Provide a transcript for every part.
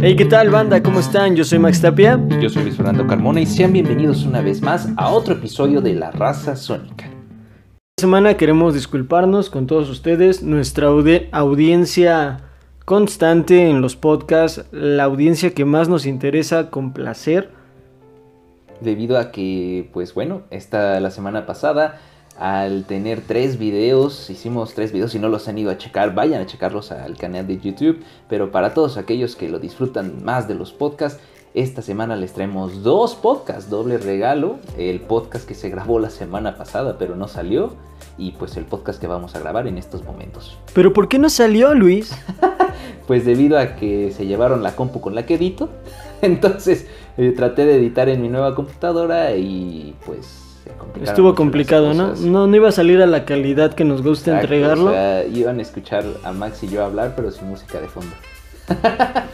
Hey, ¿qué tal, banda? ¿Cómo están? Yo soy Max Tapia. Y yo soy Luis Fernando Carmona y sean bienvenidos una vez más a otro episodio de La Raza Sónica. Esta semana queremos disculparnos con todos ustedes, nuestra audi- audiencia constante en los podcasts, la audiencia que más nos interesa complacer. Debido a que, pues bueno, esta la semana pasada, al tener tres videos, hicimos tres videos, si no los han ido a checar, vayan a checarlos al canal de YouTube. Pero para todos aquellos que lo disfrutan más de los podcasts, esta semana les traemos dos podcasts, doble regalo. El podcast que se grabó la semana pasada, pero no salió. Y pues el podcast que vamos a grabar en estos momentos. Pero ¿por qué no salió, Luis? Pues debido a que se llevaron la compu con la que edito, entonces eh, traté de editar en mi nueva computadora y pues complicaron Estuvo complicado, ¿no? ¿no? No iba a salir a la calidad que nos gusta Exacto, entregarlo. O sea, iban a escuchar a Max y yo hablar, pero sin música de fondo.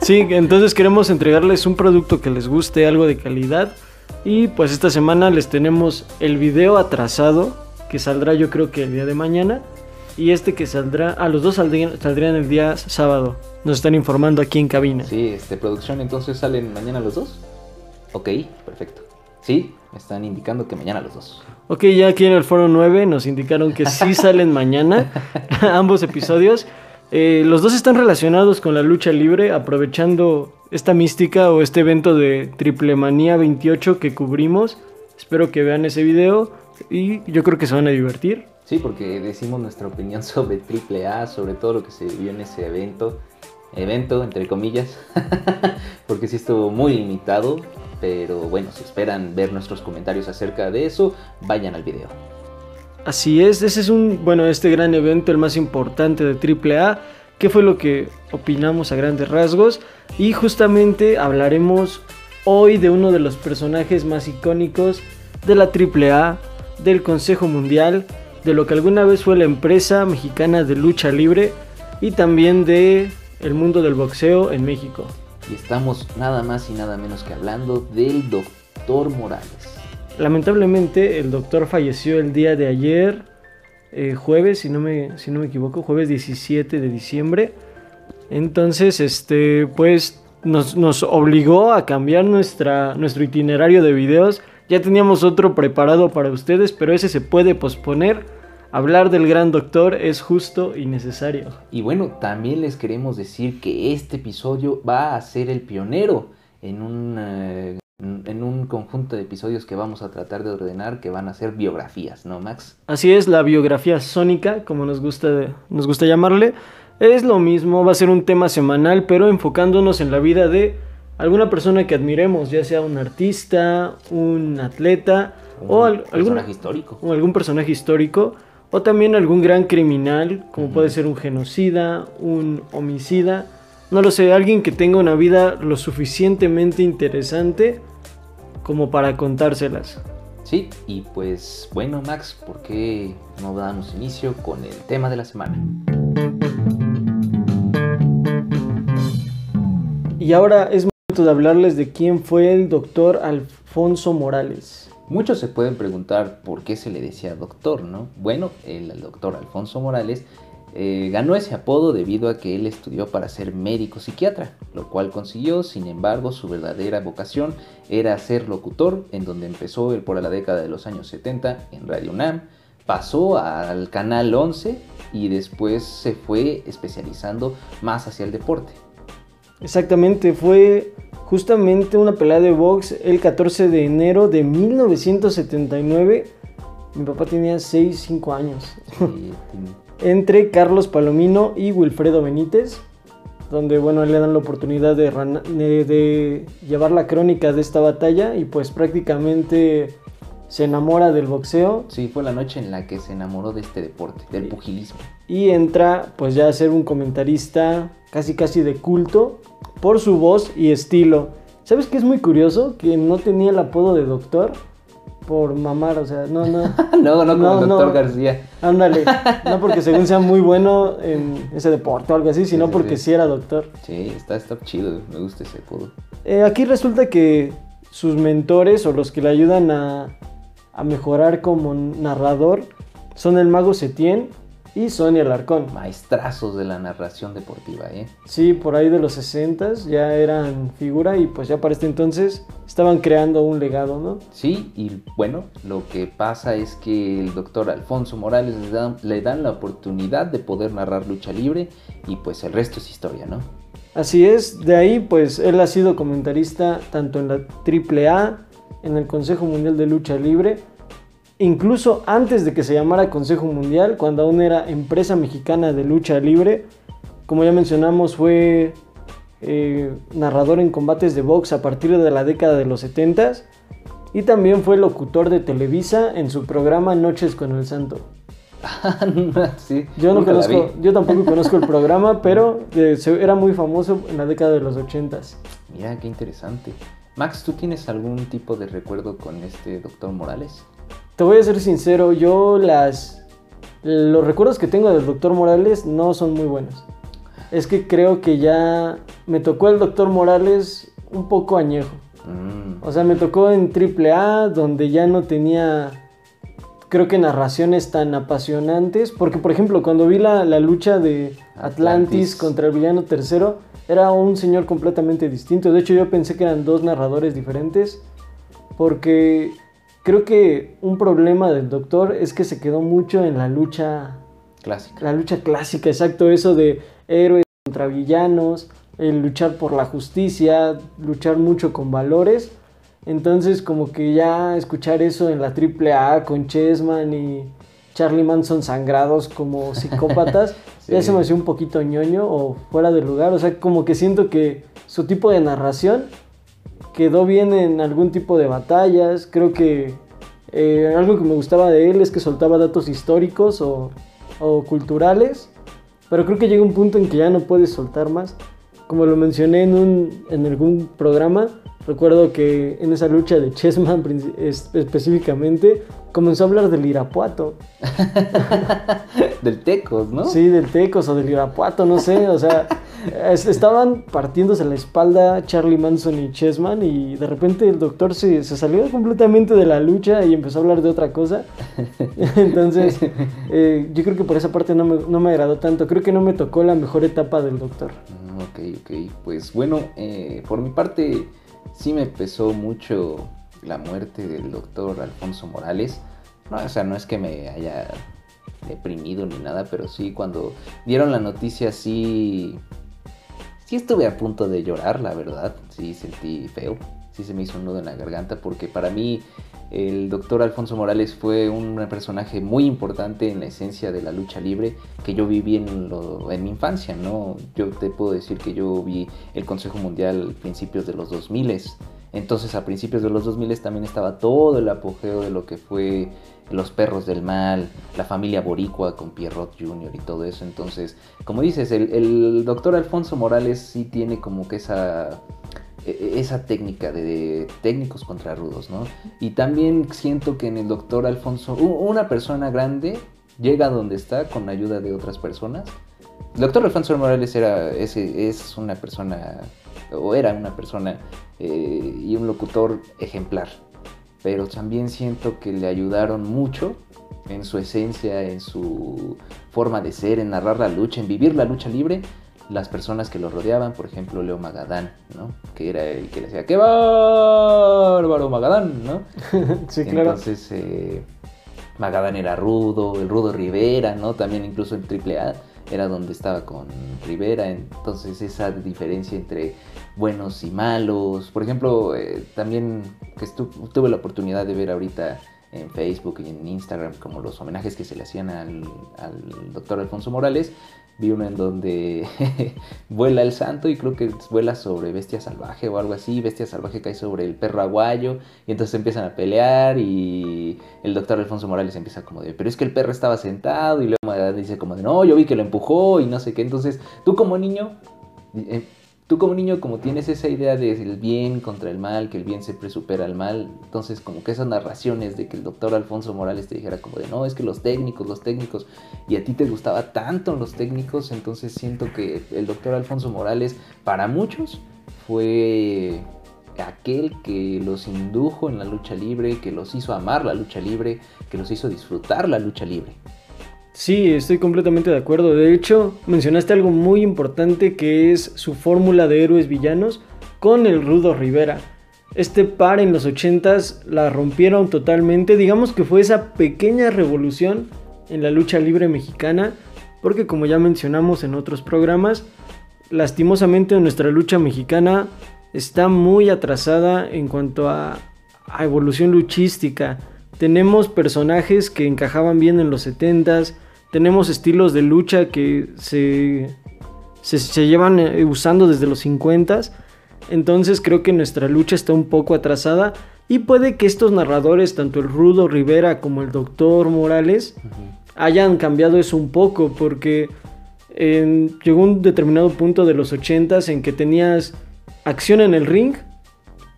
Sí, entonces queremos entregarles un producto que les guste, algo de calidad. Y pues esta semana les tenemos el video atrasado, que saldrá yo creo que el día de mañana. Y este que saldrá, a los dos saldrían, saldrían el día sábado. Nos están informando aquí en cabina. Sí, este, producción, entonces salen mañana los dos. Ok, perfecto. Sí, me están indicando que mañana los dos. Ok, ya aquí en el foro 9 nos indicaron que sí salen mañana ambos episodios. Eh, los dos están relacionados con la lucha libre, aprovechando esta mística o este evento de Triple Manía 28 que cubrimos. Espero que vean ese video y yo creo que se van a divertir. Sí, porque decimos nuestra opinión sobre AAA, sobre todo lo que se vivió en ese evento. Evento, entre comillas. porque sí estuvo muy limitado. Pero bueno, si esperan ver nuestros comentarios acerca de eso, vayan al video. Así es, ese es un, bueno, este gran evento, el más importante de AAA. ¿Qué fue lo que opinamos a grandes rasgos? Y justamente hablaremos hoy de uno de los personajes más icónicos de la AAA, del Consejo Mundial, de lo que alguna vez fue la empresa mexicana de lucha libre y también de el mundo del boxeo en México. Y estamos nada más y nada menos que hablando del Doctor Morales. Lamentablemente el doctor falleció el día de ayer, eh, jueves, si no, me, si no me equivoco, jueves 17 de diciembre. Entonces, este, pues nos, nos obligó a cambiar nuestra, nuestro itinerario de videos. Ya teníamos otro preparado para ustedes, pero ese se puede posponer. Hablar del gran doctor es justo y necesario. Y bueno, también les queremos decir que este episodio va a ser el pionero en un, eh, en un conjunto de episodios que vamos a tratar de ordenar que van a ser biografías, ¿no, Max? Así es, la biografía sónica, como nos gusta, nos gusta llamarle, es lo mismo, va a ser un tema semanal, pero enfocándonos en la vida de alguna persona que admiremos, ya sea un artista, un atleta Un o, al- personaje algún, histórico. o algún personaje histórico, o también algún gran criminal, como puede ser un genocida, un homicida, no lo sé, alguien que tenga una vida lo suficientemente interesante como para contárselas. Sí, y pues bueno, Max, ¿por qué no damos inicio con el tema de la semana? Y ahora es momento de hablarles de quién fue el doctor Alfonso Morales. Muchos se pueden preguntar por qué se le decía doctor, ¿no? Bueno, el, doctor Alfonso Morales eh, ganó ese apodo debido a que él estudió para ser médico psiquiatra, lo cual consiguió, sin embargo, su verdadera vocación era ser locutor, en donde empezó él por la década de los años 70 en Radio UNAM, pasó al Canal 11 y después se fue especializando más hacia el deporte. Exactamente, fue justamente una pelea de box el 14 de enero de 1979. Mi papá tenía 6, 5 años. Entre Carlos Palomino y Wilfredo Benítez. Donde, bueno, le dan la oportunidad de- de llevar la crónica de esta batalla. Y pues prácticamente se enamora del boxeo. sí, fue la noche en la que se enamoró de este deporte, del pugilismo. y entra pues ya a ser un comentarista casi casi de culto por su voz y estilo. ¿Sabes qué es muy curioso? Que no tenía el apodo de doctor por mamar, o sea, no, no, no, no como No, el doctor no. García. ándale, no porque según sea muy bueno en ese deporte o algo así, sino sí, porque sí. sí era doctor. Sí, está, está chido, me gusta ese apodo. Eh, aquí resulta que sus mentores o los que le ayudan a, a mejorar como narrador son el mago Setien y Sonia Alarcón. Maestrazos de la narración deportiva, ¿eh? Sí, por ahí de los 60 ya eran figura y pues ya para este entonces estaban creando un legado, ¿no? Sí, y bueno, lo que pasa es que el doctor Alfonso Morales le dan, le dan la oportunidad de poder narrar lucha libre y pues el resto es historia, ¿no? Así es, de ahí pues él ha sido comentarista tanto en la AAA, en el Consejo Mundial de Lucha Libre, incluso antes de que se llamara Consejo Mundial, cuando aún era empresa mexicana de lucha libre. Como ya mencionamos, fue eh, narrador en combates de box a partir de la década de los 70 y también fue locutor de Televisa en su programa Noches con el Santo. sí, Yo no conozco, yo tampoco conozco el programa, pero eh, era muy famoso en la década de los 80 Mira, qué interesante. Max, ¿tú tienes algún tipo de recuerdo con este doctor Morales? Te voy a ser sincero, yo las los recuerdos que tengo del Dr. Morales no son muy buenos. Es que creo que ya me tocó el Dr. Morales un poco añejo. Mm, O sea, me tocó en AAA donde ya no tenía creo que narraciones tan apasionantes, porque por ejemplo, cuando vi la, la lucha de Atlantis, Atlantis. contra el villano tercero, era un señor completamente distinto. De hecho, yo pensé que eran dos narradores diferentes, porque creo que un problema del doctor es que se quedó mucho en la lucha, clásica. la lucha clásica, exacto, eso de héroes contra villanos, el luchar por la justicia, luchar mucho con valores. Entonces, como que ya escuchar eso en la AAA con Chessman y Charlie Manson sangrados como psicópatas, ya se me hacía un poquito ñoño o fuera de lugar. O sea, como que siento que su tipo de narración quedó bien en algún tipo de batallas. Creo que eh, algo que me gustaba de él es que soltaba datos históricos o, o culturales. Pero creo que llega un punto en que ya no puedes soltar más. Como lo mencioné en, un, en algún programa, recuerdo que en esa lucha de Chessman específicamente comenzó a hablar del Irapuato. Del Tecos, ¿no? Sí, del Tecos o del Irapuato, no sé. O sea, estaban partiéndose la espalda Charlie Manson y Chessman y de repente el doctor se, se salió completamente de la lucha y empezó a hablar de otra cosa. Entonces, eh, yo creo que por esa parte no me, no me agradó tanto. Creo que no me tocó la mejor etapa del doctor. Mm, Ok, ok. Pues bueno, eh, por mi parte sí me pesó mucho la muerte del doctor Alfonso Morales. No, o sea, no es que me haya deprimido ni nada, pero sí cuando dieron la noticia sí... Sí estuve a punto de llorar, la verdad. Sí sentí feo. Sí se me hizo un nudo en la garganta porque para mí el doctor Alfonso Morales fue un personaje muy importante en la esencia de la lucha libre que yo viví en, lo- en mi infancia, ¿no? Yo te puedo decir que yo vi el Consejo Mundial a principios de los 2000 entonces a principios de los 2000 también estaba todo el apogeo de lo que fue los perros del mal, la familia boricua con Pierrot Jr. y todo eso. Entonces, como dices, el, doctor Alfonso Morales sí tiene como que esa, e- esa técnica de, técnicos contra rudos, ¿no? Y también siento que en el doctor Alfonso, una persona grande llega donde está con la ayuda de otras personas. El doctor Alfonso Morales era, es, es una persona, o era una persona eh, y un locutor ejemplar pero también siento que le ayudaron mucho en su esencia, en su forma de ser, en narrar la lucha, en vivir la lucha libre, las personas que lo rodeaban, por ejemplo, Leo Magadán, ¿no? Que era el que le decía, ¡qué bárbaro Magadán! ¿no? sí, claro. Entonces, eh, Magadán era rudo, el rudo Rivera, ¿no? También incluso en AAA era donde estaba con Rivera, entonces esa diferencia entre buenos y malos. Por ejemplo, eh, también que tuve la oportunidad de ver ahorita en Facebook y en Instagram como los homenajes que se le hacían al, al doctor Alfonso Morales. Vi uno en donde vuela el santo y creo que vuela sobre Bestia Salvaje o algo así. Bestia Salvaje cae sobre el perro aguayo y entonces empiezan a pelear y el doctor Alfonso Morales empieza como de, pero es que el perro estaba sentado y luego dice como de, no, yo vi que lo empujó y no sé qué. Entonces tú como niño, eh, tú como niño como tienes esa idea de el bien contra el mal, que el bien siempre supera al mal, entonces como que esas narraciones de que el doctor Alfonso Morales te dijera como de, no, es que los técnicos, los técnicos, y a ti te gustaba tanto los técnicos, entonces siento que el doctor Alfonso Morales para muchos fue aquel que los indujo en la lucha libre, que los hizo amar la lucha libre, que los hizo disfrutar la lucha libre. Sí, estoy completamente de acuerdo. De hecho, mencionaste algo muy importante que es su fórmula de héroes villanos con el Rudo Rivera. Este par en los 80s la rompieron totalmente. Digamos que fue esa pequeña revolución en la lucha libre mexicana. Porque como ya mencionamos en otros programas, lastimosamente nuestra lucha mexicana está muy atrasada en cuanto a, a evolución luchística. Tenemos personajes que encajaban bien en los 70s, tenemos estilos de lucha que se, se, llevan eh, usando desde los 50s. Entonces creo que nuestra lucha está un poco atrasada. Y puede que estos narradores, tanto el Rudo Rivera como el Doctor Morales, hayan cambiado eso un poco. Porque llegó un determinado punto de los 80s en que tenías acción en el ring.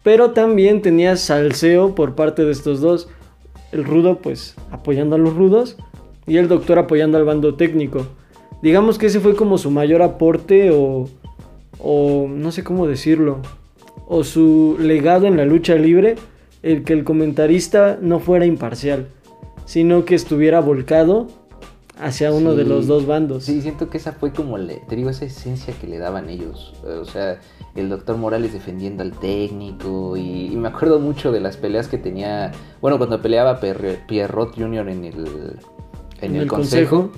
Pero también tenías salseo por parte de estos dos. El rudo pues apoyando a los rudos y el doctor apoyando al bando técnico. Digamos que ese fue como su mayor aporte o, o no sé cómo decirlo, o su legado en la lucha libre, el que el comentarista no fuera imparcial, sino que estuviera volcado hacia uno de los dos bandos. Sí, siento que esa fue como, le, te digo, esa esencia que le daban ellos. O sea, el doctor Morales defendiendo al técnico y, me acuerdo mucho de las peleas que tenía, bueno, cuando peleaba Pierrot Jr. en el en, el, consejo,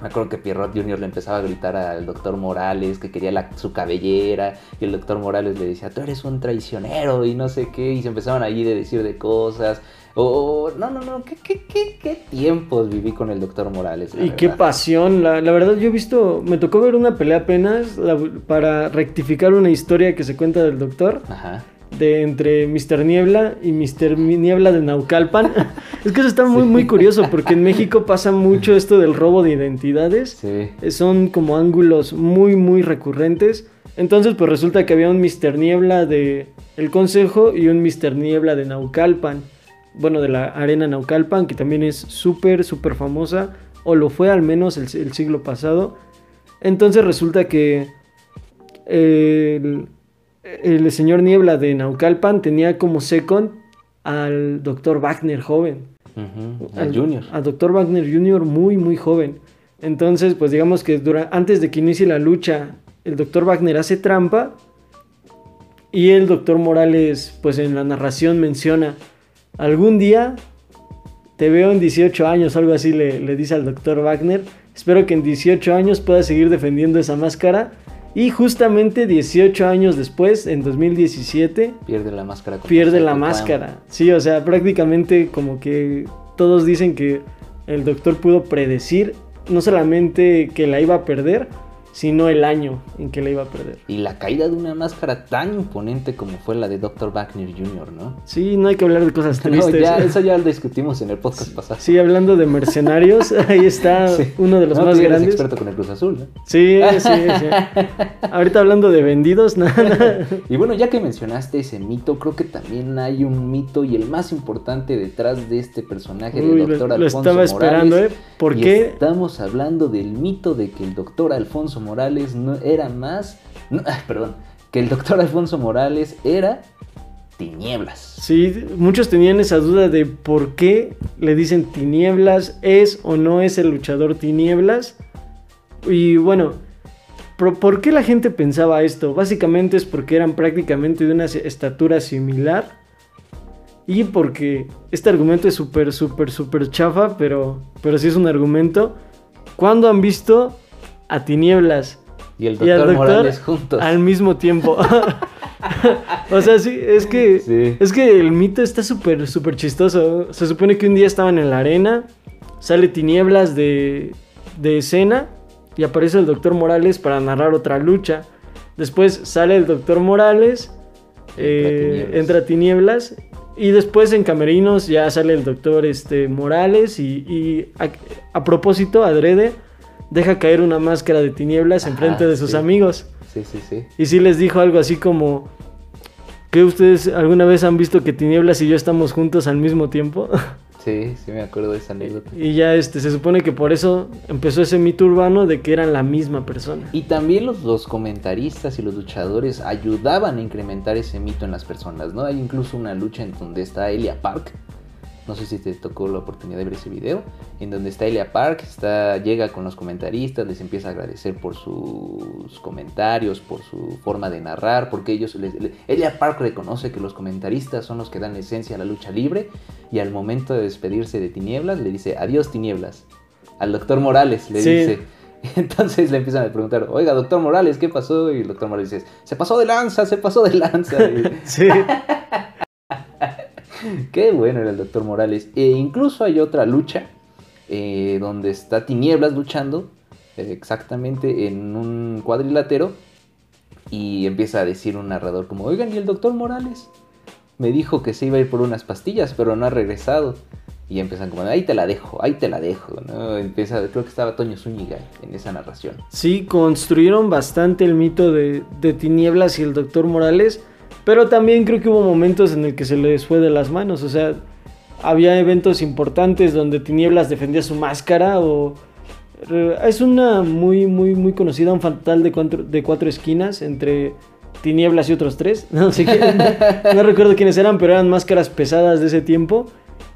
Me acuerdo que Pierrot Jr. le empezaba a gritar al doctor Morales que quería su cabellera y el doctor Morales le decía, tú eres un traicionero y no sé qué, y se empezaban allí de decir de cosas. O, no, no, no, ¿Qué, qué, qué, qué, tiempos viví con el doctor Morales. Y qué pasión, la, la, verdad yo he visto, me tocó ver una pelea apenas para rectificar una historia que se cuenta del doctor. Ajá de entre Mr. Niebla y Mr. Niebla de Naucalpan. es que eso está muy, muy curioso porque en México pasa mucho esto del robo de identidades. Sí. Son como ángulos muy, muy recurrentes. Entonces, pues resulta que había un Mr. Niebla de El Consejo y un Mr. Niebla de Naucalpan. Bueno, de la Arena Naucalpan, que también es súper, súper famosa. O lo fue al menos el, el siglo pasado. Entonces resulta que... El, el señor Niebla de Naucalpan tenía como second al doctor Wagner joven. al, Junior. Al doctor Wagner Junior muy, muy joven. Entonces, pues digamos que antes de que inicie la lucha, el doctor Wagner hace trampa y el doctor Morales, pues en la narración menciona, algún día te veo en 18 años, algo así le, le dice al doctor Wagner. Espero que en 18 años puedas seguir defendiendo esa máscara y justamente 18 años después, en 2017, pierde la máscara. Pierde la máscara. Sí, o sea, prácticamente como que todos dicen que el doctor pudo predecir no solamente que la iba a perder, sino el año en que la iba a perder. Y la caída de una máscara tan imponente como fue la de Dr. Wagner Jr., ¿no? Sí, no hay que hablar de cosas tristes. ya, eso ya lo discutimos en el podcast pasado. Sí, hablando de mercenarios, ahí está uno de los más grandes. experto con el Cruz Azul, ¿no? Sí, sí, sí. Ahorita hablando de vendidos, nada. Y bueno, ya que mencionaste ese mito, creo que también hay un mito y el más importante detrás de este personaje del doctor Alfonso Lo estaba esperando, ¿eh? ¿Por qué? Estamos hablando del mito de que el doctor Alfonso Morales no era más, perdón, que el doctor Alfonso Morales era tinieblas. Sí, muchos tenían esa duda de por qué le dicen tinieblas, es o no es el luchador tinieblas. Y bueno, ¿por qué la gente pensaba esto? Básicamente es porque eran prácticamente de una estatura similar. Y porque este argumento es súper, súper, súper chafa, pero, pero sí es un argumento. ¿Cuándo han visto a Tinieblas y el doctor, Morales juntos. Al mismo tiempo. o sea, sí, es que, es que el mito está súper, súper chistoso. Se supone que un día estaban en la arena, sale Tinieblas de, de escena y aparece el doctor Morales para narrar otra lucha. Después sale el doctor Morales, entra, tinieblas. y después en Camerinos ya sale el doctor este, Morales y, a, a propósito, adrede deja caer una máscara de tinieblas en frente de sus amigos. Sí, sí, sí. Y sí les dijo algo así como que ustedes alguna vez han visto que tinieblas y yo estamos juntos al mismo tiempo. Sí, sí me acuerdo de esa anécdota. Y ya este, se supone que por eso empezó ese mito urbano de que eran la misma persona. Y también los, los comentaristas y los luchadores ayudaban a incrementar ese mito en las personas, ¿no? Hay incluso una lucha en donde está Elia Park, no sé si te tocó la oportunidad de ver ese video, en donde está Elia Park, está, llega con los comentaristas, les empieza a agradecer por sus comentarios, por su forma de narrar, porque ellos, les, Elia Park reconoce que los comentaristas son los que dan esencia a la lucha libre, y al momento de despedirse de Tinieblas le dice, adiós Tinieblas. Al doctor Morales le dice, entonces le empiezan a preguntar, oiga, doctor Morales, ¿qué pasó? Y el doctor Morales dice, se pasó de lanza, se pasó de lanza. sí. Qué bueno era el doctor Morales. E incluso hay otra lucha eh, donde está Tinieblas luchando eh, exactamente en un cuadrilátero y empieza a decir un narrador como, oigan, ¿y el doctor Morales? Me dijo que se iba a ir por unas pastillas, pero no ha regresado. Y empiezan como, ahí te la dejo, ahí te la dejo, ¿no? Empieza, creo que estaba Toño Zúñiga en esa narración. Sí, construyeron bastante el mito de, de Tinieblas y el doctor Morales pero también creo que hubo momentos en el que se les fue de las manos. O sea, había eventos importantes donde Tinieblas defendía su máscara o... Es una muy, muy, muy conocida, un fatal de cuatro, de cuatro esquinas entre Tinieblas y otros tres. No, sé qué, no, recuerdo quiénes eran, pero eran máscaras pesadas de ese tiempo.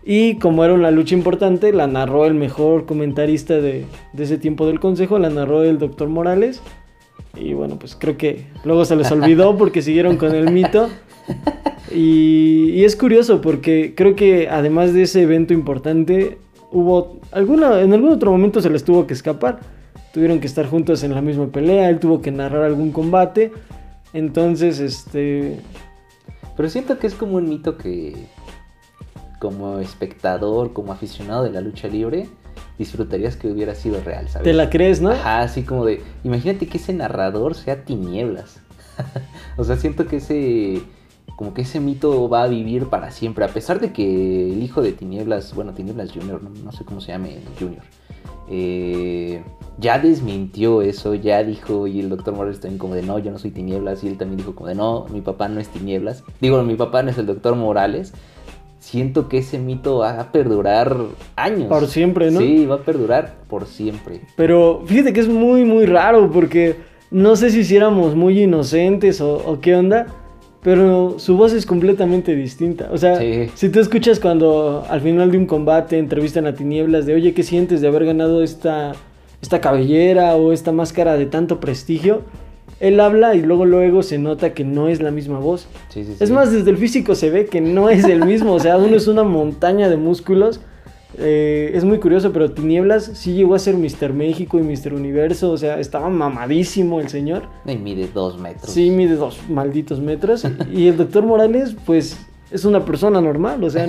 Y como era una lucha importante, la narró el mejor comentarista de, de ese tiempo del consejo, la narró el doctor Morales. Y bueno, pues creo que luego se les olvidó porque siguieron con el mito. Y, es curioso porque creo que además de ese evento importante, hubo alguna, en algún otro momento se les tuvo que escapar. Tuvieron que estar juntos en la misma pelea, él tuvo que narrar algún combate. Entonces, este... Pero siento que es como un mito que, como espectador, como aficionado de la lucha libre, disfrutarías que hubiera sido real, ¿sabes? Te la crees, ¿no? Ajá, así como de, imagínate que ese narrador sea tinieblas. o sea, siento que ese, como que ese mito va a vivir para siempre, a pesar de que el hijo de tinieblas, bueno, tinieblas Junior, no, sé cómo se llame Junior, eh, ya desmintió eso, ya dijo, y el doctor Morales también como de no, yo no soy tinieblas, y él también dijo como de no, mi papá no es tinieblas, digo, mi papá no es el doctor Morales, siento que ese mito va a perdurar años. Por siempre, ¿no? Sí, va a perdurar por siempre. Pero fíjate que es muy, muy raro porque no sé si éramos muy inocentes o, qué onda, pero su voz es completamente distinta. O sea, si tú escuchas cuando al final de un combate entrevistan a Tinieblas de, oye, ¿qué sientes de haber ganado esta, esta cabellera o esta máscara de tanto prestigio? Él habla y luego luego se nota que no es la misma voz. es más, desde el físico se ve que no es el mismo, o sea, uno es una montaña de músculos. Eh, es muy curioso, pero Tinieblas sí llegó a ser Mr. México y Mr. Universo, o sea, estaba mamadísimo el señor. Y mide dos metros. Sí, mide dos malditos metros. y el doctor Morales, pues, es una persona normal, o sea,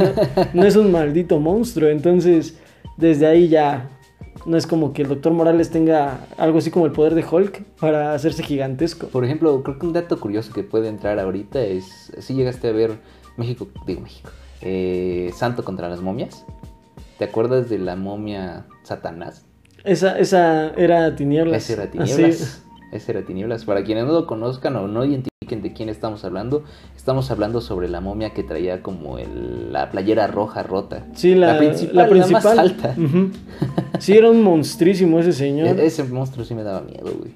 no es un maldito monstruo. Entonces, desde ahí ya no es como que el doctor Morales tenga algo así como el poder de Hulk para hacerse gigantesco. Por ejemplo, creo que un dato curioso que puede entrar ahorita es, si llegaste a ver México, digo México, eh, Santo contra las momias. ¿Te acuerdas de la momia Satanás? Esa, esa era Tinieblas. Esa era Tinieblas. Esa era Tinieblas. Para quienes no lo conozcan o no identifican de quién estamos hablando, estamos hablando sobre la momia que traía como la playera roja rota. Sí, la, principal. La, más alta. Sí, era un monstrísimo ese señor. E-, ese monstruo sí me daba miedo, güey.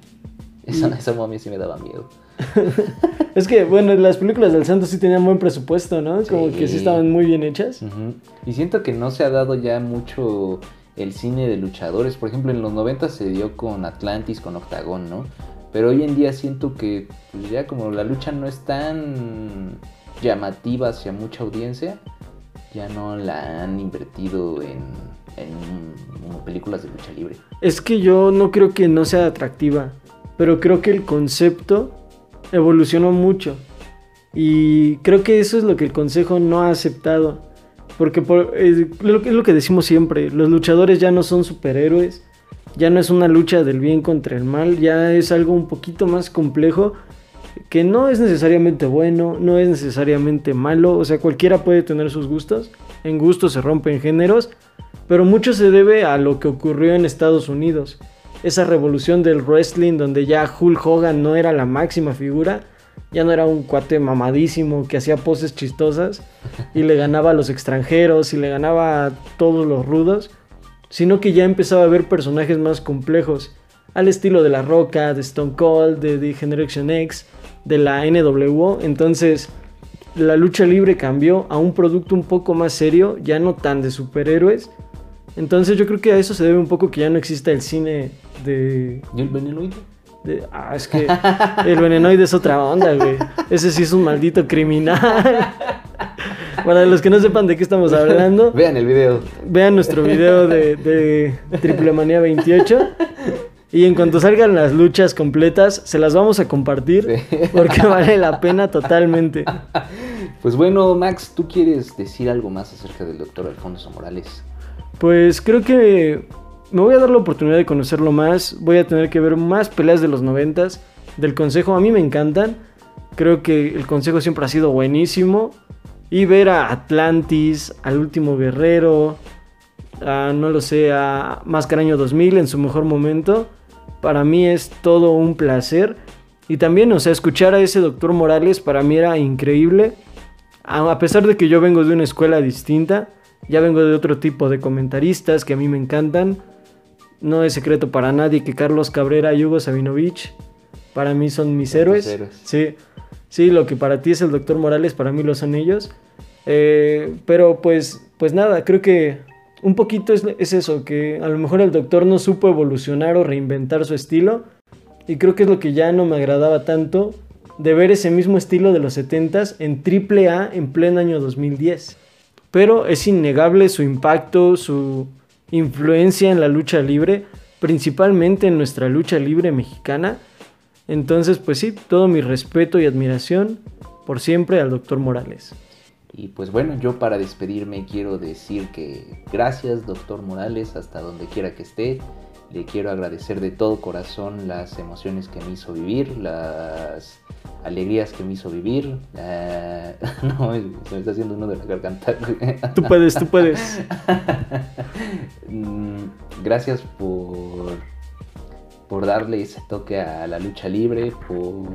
Esa, esa momia sí me daba miedo. es que, bueno, las películas del santo sí tenían buen presupuesto, ¿no? Como que sí estaban muy bien hechas. Y siento que no se ha dado ya mucho el cine de luchadores. Por ejemplo, en los 90 se dio con Atlantis, con Octagón, ¿no? Pero hoy en día siento que pues ya como la lucha no es tan llamativa hacia mucha audiencia, ya no la han invertido en, en, películas de lucha libre. Es que yo no creo que no sea atractiva, pero creo que el concepto evolucionó mucho. Y creo que eso es lo que el consejo no ha aceptado. Porque es lo que decimos siempre, los luchadores ya no son superhéroes, ya no es una lucha del bien contra el mal, ya es algo un poquito más complejo que no es necesariamente bueno, no es necesariamente malo, o sea, cualquiera puede tener sus gustos, en gustos se rompen géneros, pero mucho se debe a lo que ocurrió en Estados Unidos, esa revolución del wrestling donde ya Hulk Hogan no era la máxima figura, ya no era un cuate mamadísimo que hacía poses chistosas y le ganaba a los extranjeros y le ganaba a todos los rudos, sino que ya empezaba a ver personajes más complejos, al estilo de La Roca, de Stone Cold, de The Generation X, de la NWO. Entonces, la lucha libre cambió a un producto un poco más serio, ya no tan de superhéroes. Entonces, yo creo que a eso se debe un poco que ya no exista el cine de. ¿Y el? De- ah, es que el venenoide es otra onda, güey. Ese sí es un maldito criminal. Para los que no sepan de qué estamos hablando, Vean el video. vean nuestro video de, de Triple Manía 28. Y en cuanto salgan las luchas completas, se las vamos a compartir Sí. porque vale la pena totalmente. Pues bueno, Max, ¿tú quieres decir algo más acerca del doctor Alfonso Morales? Pues creo que me voy a dar la oportunidad de conocerlo más. Voy a tener que ver más peleas de los noventas. Del consejo, a mí me encantan. Creo que el consejo siempre ha sido buenísimo. Y ver a Atlantis, al último guerrero, a, no lo sé, a Mascaraño 2000 en su mejor momento. Para mí es todo un placer. Y también, o sea, escuchar a ese doctor Morales para mí era increíble. A pesar de que yo vengo de una escuela distinta, ya vengo de otro tipo de comentaristas que a mí me encantan. No es secreto para nadie que Carlos Cabrera y Hugo Sabinovich para mí son mis Son héroes. héroes. Sí, sí, lo que para ti es el doctor Morales, para mí lo son ellos. Eh, pero pues, pues nada, creo que un poquito es, es eso, que a lo mejor el doctor no supo evolucionar o reinventar su estilo. Y creo que es lo que ya no me agradaba tanto de ver ese mismo estilo de los 70s en AAA en pleno año 2010. Pero es innegable su impacto, su influencia en la lucha libre, principalmente en nuestra lucha libre mexicana. Entonces, pues sí, todo mi respeto y admiración por siempre al doctor Morales. Y pues bueno, yo para despedirme quiero decir que gracias, doctor Morales, hasta donde quiera que esté. Le quiero agradecer de todo corazón las emociones que me hizo vivir, las alegrías que me hizo vivir. la- No, se me está haciendo uno de la garganta. Tú puedes, tú puedes. Mm, Gracias por, por darle ese toque a la lucha libre, por,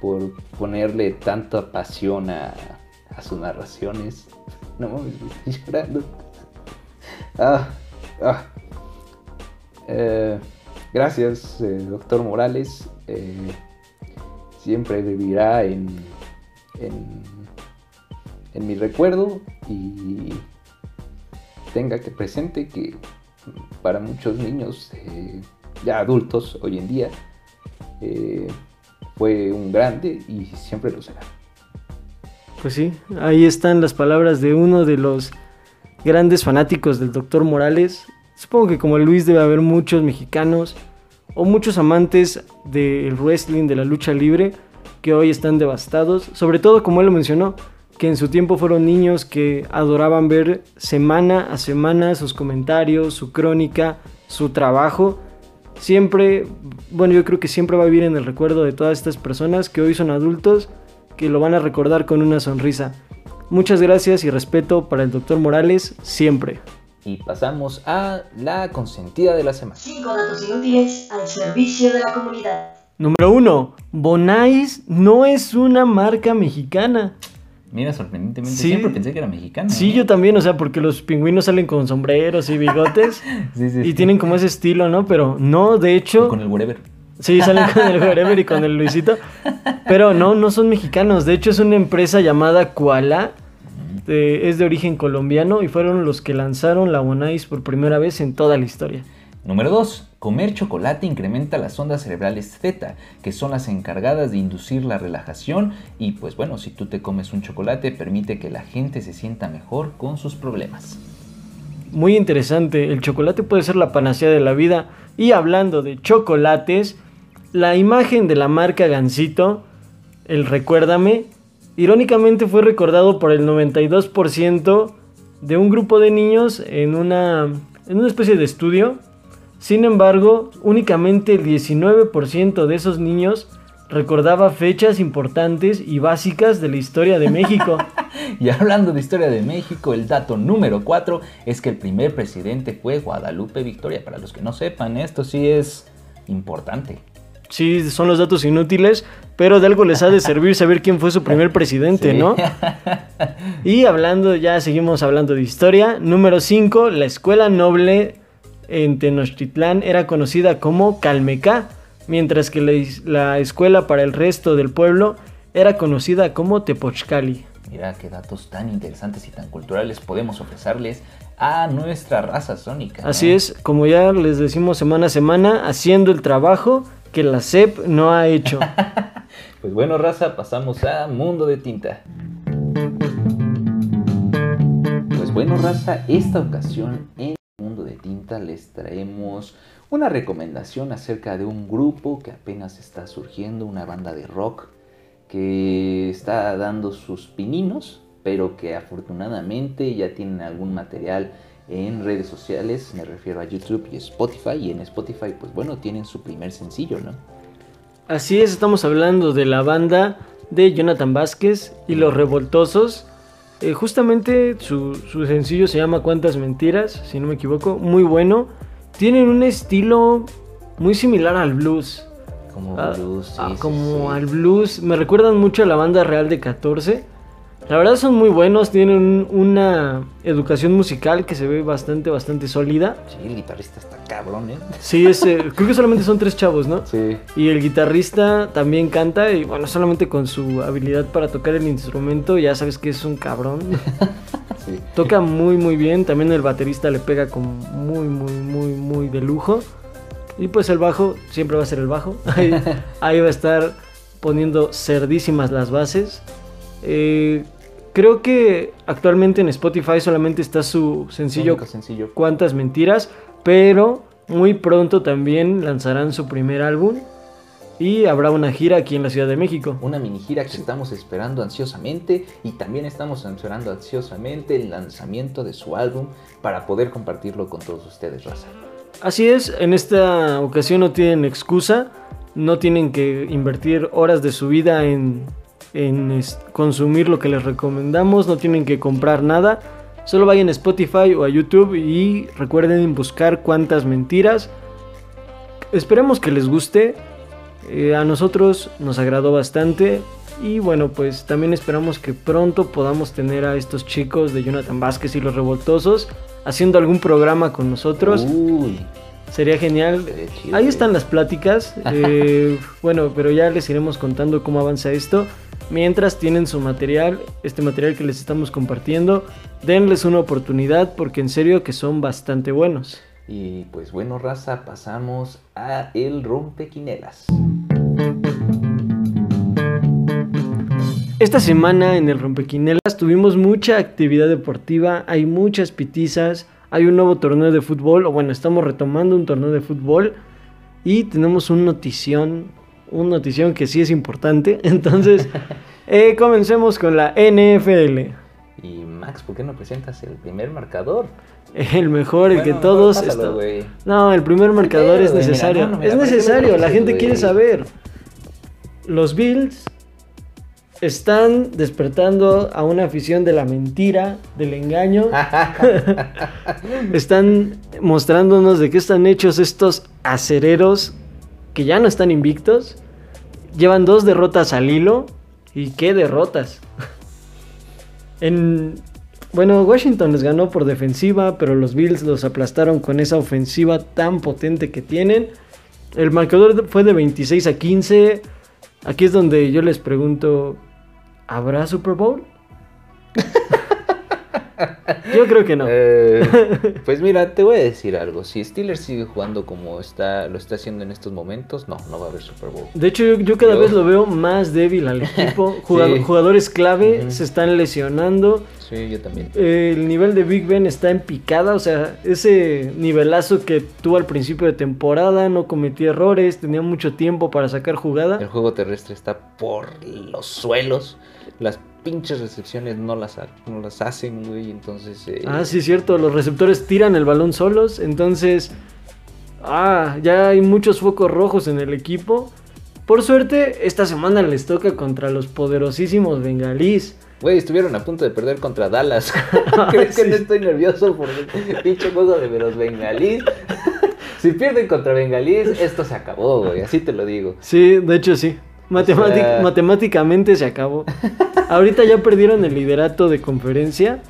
por ponerle tanta pasión a, a sus narraciones. No me estoy llorando. Ah, ah. Eh, gracias, eh, doctor Morales. Eh, siempre vivirá en, en, en mi recuerdo y tenga que presente que para muchos niños, ya adultos hoy en día, fue un grande y siempre lo será. Pues sí, ahí están las palabras de uno de los grandes fanáticos del doctor Morales. Supongo que como Luis debe haber muchos mexicanos o muchos amantes del wrestling, de la lucha libre, que hoy están devastados. Sobre todo, como él lo mencionó, que en su tiempo fueron niños que adoraban ver semana a semana sus comentarios, su crónica, su trabajo. Siempre, bueno, yo creo que siempre va a vivir en el recuerdo de todas estas personas que hoy son adultos, que lo van a recordar con una sonrisa. Muchas gracias y respeto para el doctor Morales siempre. Y pasamos a la consentida de la semana. Cinco datos inútiles al servicio de la comunidad. Número 1. Bonais no es una marca mexicana. Mira, sorprendentemente, Sí. siempre pensé que era mexicana. Sí, yo también, o sea, porque los pingüinos salen con sombreros y bigotes Sí, sí, y sí. tienen como ese estilo, ¿no? Pero no, de hecho... Y Con el wherever. Sí, salen con el Wherever y con el Luisito. Pero no, no son mexicanos. De hecho, es una empresa llamada Koala. De- es de origen colombiano y fueron los que lanzaron la Bonais por primera vez en toda la historia. Número 2. Comer chocolate incrementa las ondas cerebrales theta, que son las encargadas de inducir la relajación y pues bueno, si tú te comes un chocolate permite que la gente se sienta mejor con sus problemas. Muy interesante, el chocolate puede ser la panacea de la vida. Y hablando de chocolates, la imagen de la marca Gansito, el Recuérdame, irónicamente fue recordado por el 92% de un grupo de niños en una, en una especie de estudio. Sin embargo, únicamente el 19% de esos niños recordaba fechas importantes y básicas de la historia de México. Y hablando de historia de México, el dato número 4 es que el primer presidente fue Guadalupe Victoria. Para los que no sepan, esto sí es importante. Sí, son los datos inútiles, pero de algo les ha de servir saber quién fue su primer presidente, Sí. ¿no? Y hablando, ya seguimos hablando de historia. Número 5, la escuela noble en Tenochtitlán era conocida como Calmecá, mientras que la, la escuela para el resto del pueblo era conocida como Tepochcali. Mira qué datos tan interesantes y tan culturales podemos ofrecerles a nuestra raza sónica. ¿no? Así es, como ya les decimos semana a semana, haciendo el trabajo que la SEP no ha hecho. Pues bueno, raza, pasamos a Mundo de Tinta. Pues bueno, raza, esta ocasión en Mundo de Tinta les traemos una recomendación acerca de un grupo que apenas está surgiendo, una banda de rock que está dando sus pininos, pero que afortunadamente ya tienen algún material en redes sociales, me refiero a YouTube y Spotify, y en Spotify pues bueno, tienen su primer sencillo, ¿no? Así es, estamos hablando de la banda de Jonathan Vázquez y Los Revoltosos. Eh, justamente su, su sencillo se llama Cuántas Mentiras, si no me equivoco, muy bueno. Tienen un estilo muy similar al blues. Como Ah, blues, sí, ah, sí, como sí. al blues. Me recuerdan mucho a la banda real de 14. La verdad son muy buenos, tienen un- una educación musical que se ve bastante, bastante sólida. Sí, el guitarrista está cabrón, ¿eh? Sí, es, eh, creo que solamente son tres chavos, ¿no? Sí. Y el guitarrista también canta y bueno, solamente con su habilidad para tocar el instrumento ya sabes que es un cabrón. Sí. Toca muy muy bien, también el baterista le pega como muy muy muy muy de lujo. Y pues el bajo siempre va a ser el bajo. Ahí, ahí va a estar poniendo cerdísimas las bases. Eh, creo que actualmente en Spotify solamente está su sencillo cuántas mentiras, pero muy pronto también lanzarán su primer álbum y habrá una gira aquí en la Ciudad de México. Una mini gira que estamos esperando ansiosamente y también estamos esperando ansiosamente el lanzamiento de su álbum para poder compartirlo con todos ustedes, raza. Así es, en esta ocasión no tienen excusa, no tienen que invertir horas de su vida en, en consumir lo que les recomendamos, no tienen que comprar nada, solo vayan a Spotify o a YouTube y recuerden buscar cuántas mentiras. Esperemos que les guste, eh, a nosotros nos agradó bastante y bueno pues también esperamos que pronto podamos tener a estos chicos de Jonathan Vázquez y los revoltosos haciendo algún programa con nosotros. Uy, Sería genial. Ahí están las pláticas. eh, bueno, pero ya les iremos contando cómo avanza esto. Mientras tienen su material, este material que les estamos compartiendo, denles una oportunidad porque en serio que son bastante buenos. y pues bueno, raza, pasamos a el rompequinelas. Esta semana en el Rompequinelas tuvimos mucha actividad deportiva, hay muchas pitizas, hay un nuevo torneo de fútbol, o bueno, estamos retomando un torneo de fútbol y tenemos un notición, un notición que sí es importante. Entonces, eh, comencemos con la NFL. Y Max, ¿por qué no presentas el primer marcador? El mejor, el que todos... pásalo, está- güey. No, el primer marcador es? Mira, necesario. no, no, mira, es ¿para qué me necesario, la gente quiere saber. Los Bills están despertando a una afición de la mentira, del engaño. están mostrándonos de qué están hechos estos acereros que ya no están invictos. Llevan dos derrotas al hilo. ¿Y qué derrotas? En, bueno, Washington les ganó por defensiva, pero los Bills los aplastaron con esa ofensiva tan potente que tienen. El marcador fue de 26 a 15. Aquí es donde yo les pregunto, ¿habrá Super Bowl? yo creo que no. Eh, pues mira, te voy a decir algo. Si Steelers sigue jugando como está, lo está haciendo en estos momentos, no, no va a haber Super Bowl. De hecho, yo, yo cada Yo- vez lo veo más débil al equipo. Jugado- Sí. Jugadores clave se están lesionando. Sí, yo también. Eh, el nivel de Big Ben está en picada. O sea, ese nivelazo que tuvo al principio de temporada, no cometía errores, tenía mucho tiempo para sacar jugada. El juego terrestre está por los suelos. Las pinches recepciones no las, no las hacen, güey. Entonces. eh, Ah, sí, cierto. Los receptores tiran el balón solos. Entonces, ah, ya hay muchos focos rojos en el equipo. Por suerte, esta semana les toca contra los poderosísimos bengalís. Güey, estuvieron a punto de perder contra Dallas. ¿Crees que no estoy nervioso por el pinche juego de los bengalís? si pierden contra Bengalíes, esto se acabó, güey. Así te lo digo. Sí, de hecho sí. Matemátic- O sea- Matemáticamente se acabó. Ahorita ya perdieron el liderato de conferencia.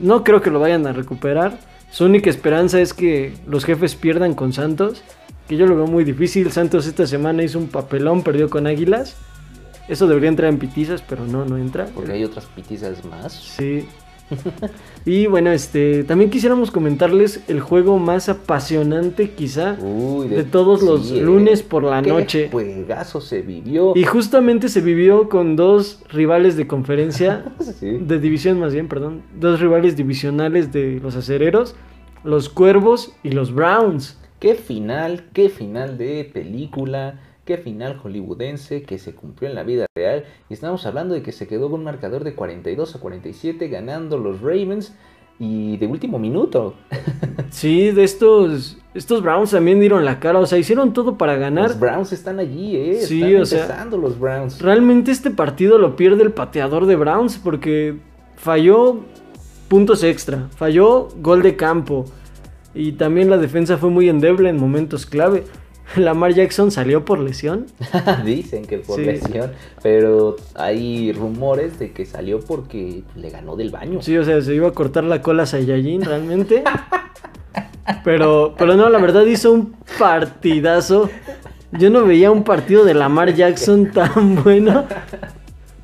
No creo que lo vayan a recuperar. Su única esperanza es que los jefes pierdan con Santos. Que yo lo veo muy difícil. Santos esta semana hizo un papelón, perdió con Águilas. Eso debería entrar en pitizas, pero no, no entra. Porque hay otras pitizas más. Sí. Y bueno, este, también quisiéramos comentarles el juego más apasionante quizá Uy, de todos los sí, eh. lunes por la Qué noche. juegazo se vivió. Y justamente se vivió con dos rivales de conferencia, Sí. de división más bien, perdón, dos rivales divisionales de los acereros, los Cuervos y los Browns. Qué final, qué final de película, qué final hollywoodense que se cumplió en la vida real. Y estamos hablando de que se quedó con un marcador de 42 a 47 ganando los Ravens y de último minuto. Sí, de estos, estos Browns también dieron la cara, o sea, hicieron todo para ganar. Los Browns están allí, eh. Sí, están o sea, los Browns. Realmente este partido lo pierde el pateador de Browns porque falló puntos extra, falló gol de campo y también la defensa fue muy endeble en momentos clave. Lamar Jackson salió por lesión. Dicen que por Sí. lesión, pero hay rumores de que salió porque le ganó del baño. Sí, o sea, se iba a cortar la cola a Saiyajin realmente. Pero, pero no, la verdad hizo un partidazo. Yo no veía un partido de Lamar Jackson tan bueno.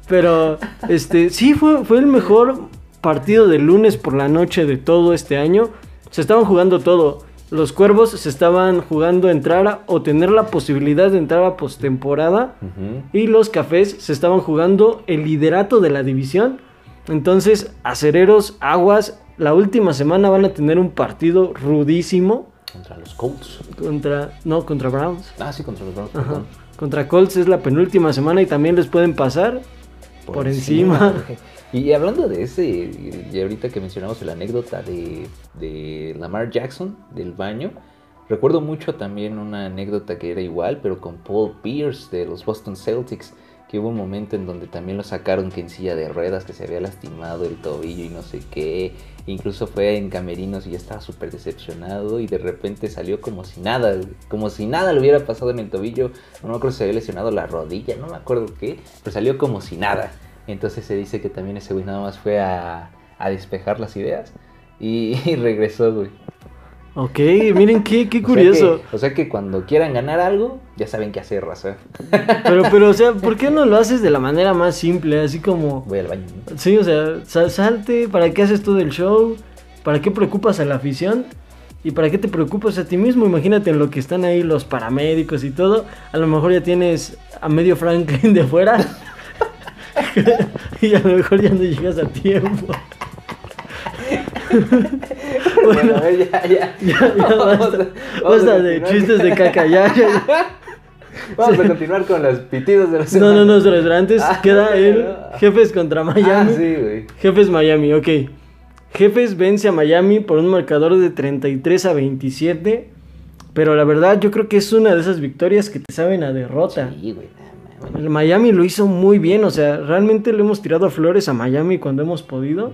Pero, este, sí, fue, fue el mejor partido de lunes por la noche de todo este año. Se estaban jugando todo. Los cuervos se estaban jugando entrar a- o tener la posibilidad de entrar a postemporada. Y los cafés se estaban jugando el liderato de la división. Entonces, acereros, aguas, la última semana van a tener un partido rudísimo Contra los Colts. contra, no, contra Browns. Ah, sí, contra los Browns, Ajá. Contra Colts es la penúltima semana y también les pueden pasar. Por encima. Y hablando de ese, y ahorita que mencionamos la anécdota de, de Lamar Jackson, del baño, recuerdo mucho también una anécdota que era igual, pero con Paul Pierce de los Boston Celtics, que hubo un momento en donde también lo sacaron que en silla de ruedas, que se había lastimado el tobillo y no sé qué, incluso fue en camerinos y ya estaba súper decepcionado y de repente salió como si nada, como si nada le hubiera pasado en el tobillo, no me acuerdo si se había lesionado la rodilla, no me acuerdo qué, pero salió como si nada. Entonces se dice que también ese güey nada más fue a, a despejar las ideas y, y regresó, güey. Ok, miren qué, qué O sea curioso. que- O sea, que, cuando quieran ganar algo, ya saben qué hacer, raza. Pero, pero, o sea, ¿por qué no lo haces de la manera más simple? Así como, Voy al baño. sí, o sea, sal- salte, ¿para qué haces todo el show? ¿Para qué preocupas a la afición? ¿Y para qué te preocupas a ti mismo? Imagínate en lo que están ahí los paramédicos y todo. A lo mejor ya tienes a medio Franklin de fuera. y a lo mejor ya no llegas a tiempo. Bueno, a ver, ya, ya. Ya, basta. a- de chistes de caca, ya, ya. Vamos a continuar con los pitidos de la No, no, no, espera, antes Ah, queda el. Jefes contra Miami. Ah, sí, güey. Jefes Miami, ok. Jefes vence a Miami por un marcador de 33 a 27. Pero la verdad, yo creo que es una de esas victorias que te saben a derrota. Sí, güey. Miami lo hizo muy bien, o sea, realmente le hemos tirado flores a Miami cuando hemos podido.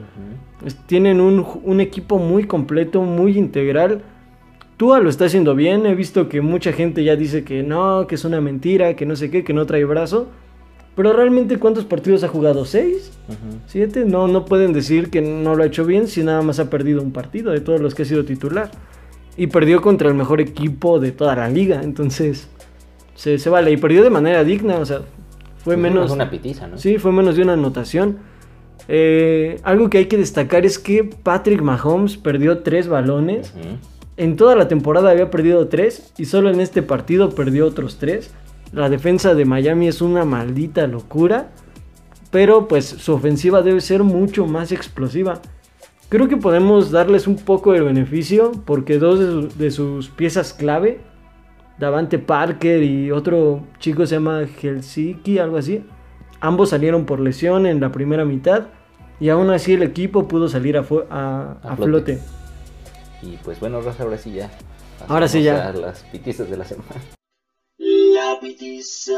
Es- Tienen un, un equipo muy completo, muy integral. Tua lo está haciendo bien. He visto que mucha gente ya dice que no, que es una mentira, que no sé qué, que no trae brazo. Pero realmente, ¿cuántos partidos ha jugado? ¿Seis? ¿Siete? No, no pueden decir que no lo ha hecho bien si nada más ha perdido un partido de todos los que ha sido titular. Y perdió contra el mejor equipo de toda la liga. Entonces, se, se vale. Y perdió de manera digna, o sea, fue menos. una pitiza, ¿no? Sí, fue menos de una anotación. Eh, algo que hay que destacar es que Patrick Mahomes perdió tres balones. En toda la temporada había perdido tres y solo en este partido perdió otros tres. La defensa de Miami es una maldita locura. Pero pues su ofensiva debe ser mucho más explosiva. Creo que podemos darles un poco de beneficio porque dos de, su- de sus piezas clave, Davante Parker y otro chico se llama Helsinki, algo así, ambos salieron por lesión en la primera mitad y aún así el equipo pudo salir a, fu- a- A a flote. flote. Y pues bueno, Rosa, ahora sí ya. Ahora sí ya. a las pitizas de la semana. La pitiza.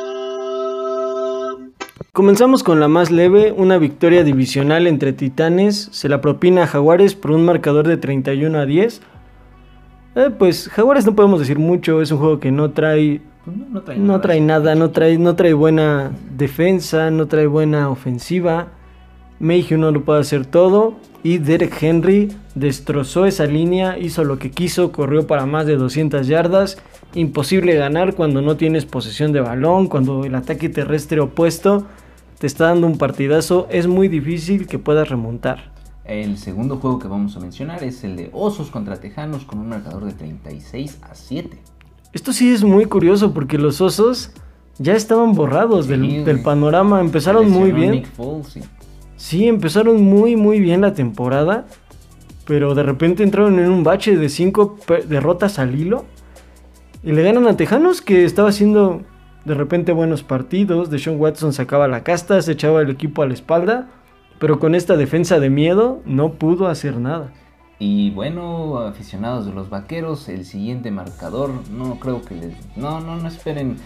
Comenzamos con la más leve, una victoria divisional entre Titanes, se la propina a Jaguares por un marcador de 31 a 10. Eh, pues Jaguares no podemos decir mucho, es un juego que no trae no, no trae no trae así. nada, no trae no trae buena defensa, no trae buena ofensiva. Mayhew no lo puede hacer todo y Derek Henry destrozó esa línea, hizo lo que quiso, corrió para más de 200 yardas. Imposible ganar cuando no tienes posesión de balón, cuando el ataque terrestre opuesto te está dando un partidazo, es muy difícil que puedas remontar. El segundo juego que vamos a mencionar es el de Osos contra Tejanos con un marcador de 36 a 7. Esto sí es muy curioso porque los osos ya estaban borrados Sí, del, panorama, empezaron muy bien. Nick Foles y- Sí, empezaron muy muy bien la temporada, pero de repente entraron en un bache de cinco pe- derrotas al hilo y le ganan a Tejanos que estaba haciendo de repente buenos partidos. Deshaun Watson sacaba la casta, se echaba el equipo a la espalda, pero con esta defensa de miedo no pudo hacer nada. Y bueno, aficionados de los vaqueros, el siguiente marcador, no creo que les. No, no, no esperen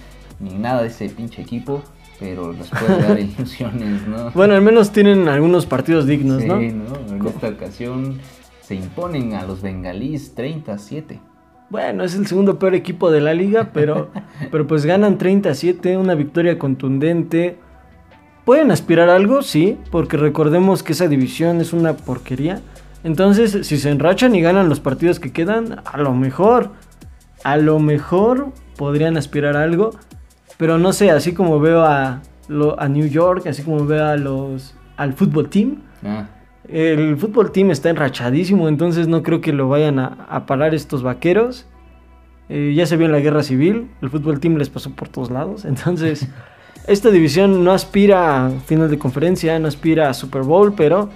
ni nada de ese pinche equipo, pero les puede dar ilusiones, ¿no? Bueno, al menos tienen algunos partidos dignos, sí, ¿no? ¿no? En esta ocasión se imponen a los bengalíes 37. Bueno, es el segundo peor equipo de la liga, pero, pero pues ganan 37, una victoria contundente. ¿Pueden aspirar a algo? Sí, porque recordemos que esa división es una porquería. Entonces, si se enrachan y ganan los partidos que quedan, a lo mejor, a lo mejor podrían aspirar a algo. Pero no sé, así como veo a, lo- a New York, así como veo a los, al fútbol team, Ah, el fútbol team está enrachadísimo, entonces no creo que lo vayan a, a parar estos vaqueros. Eh, ya se vio en la guerra civil, el fútbol team les pasó por todos lados, entonces esta división no aspira a final de conferencia, no aspira a Super Bowl, pero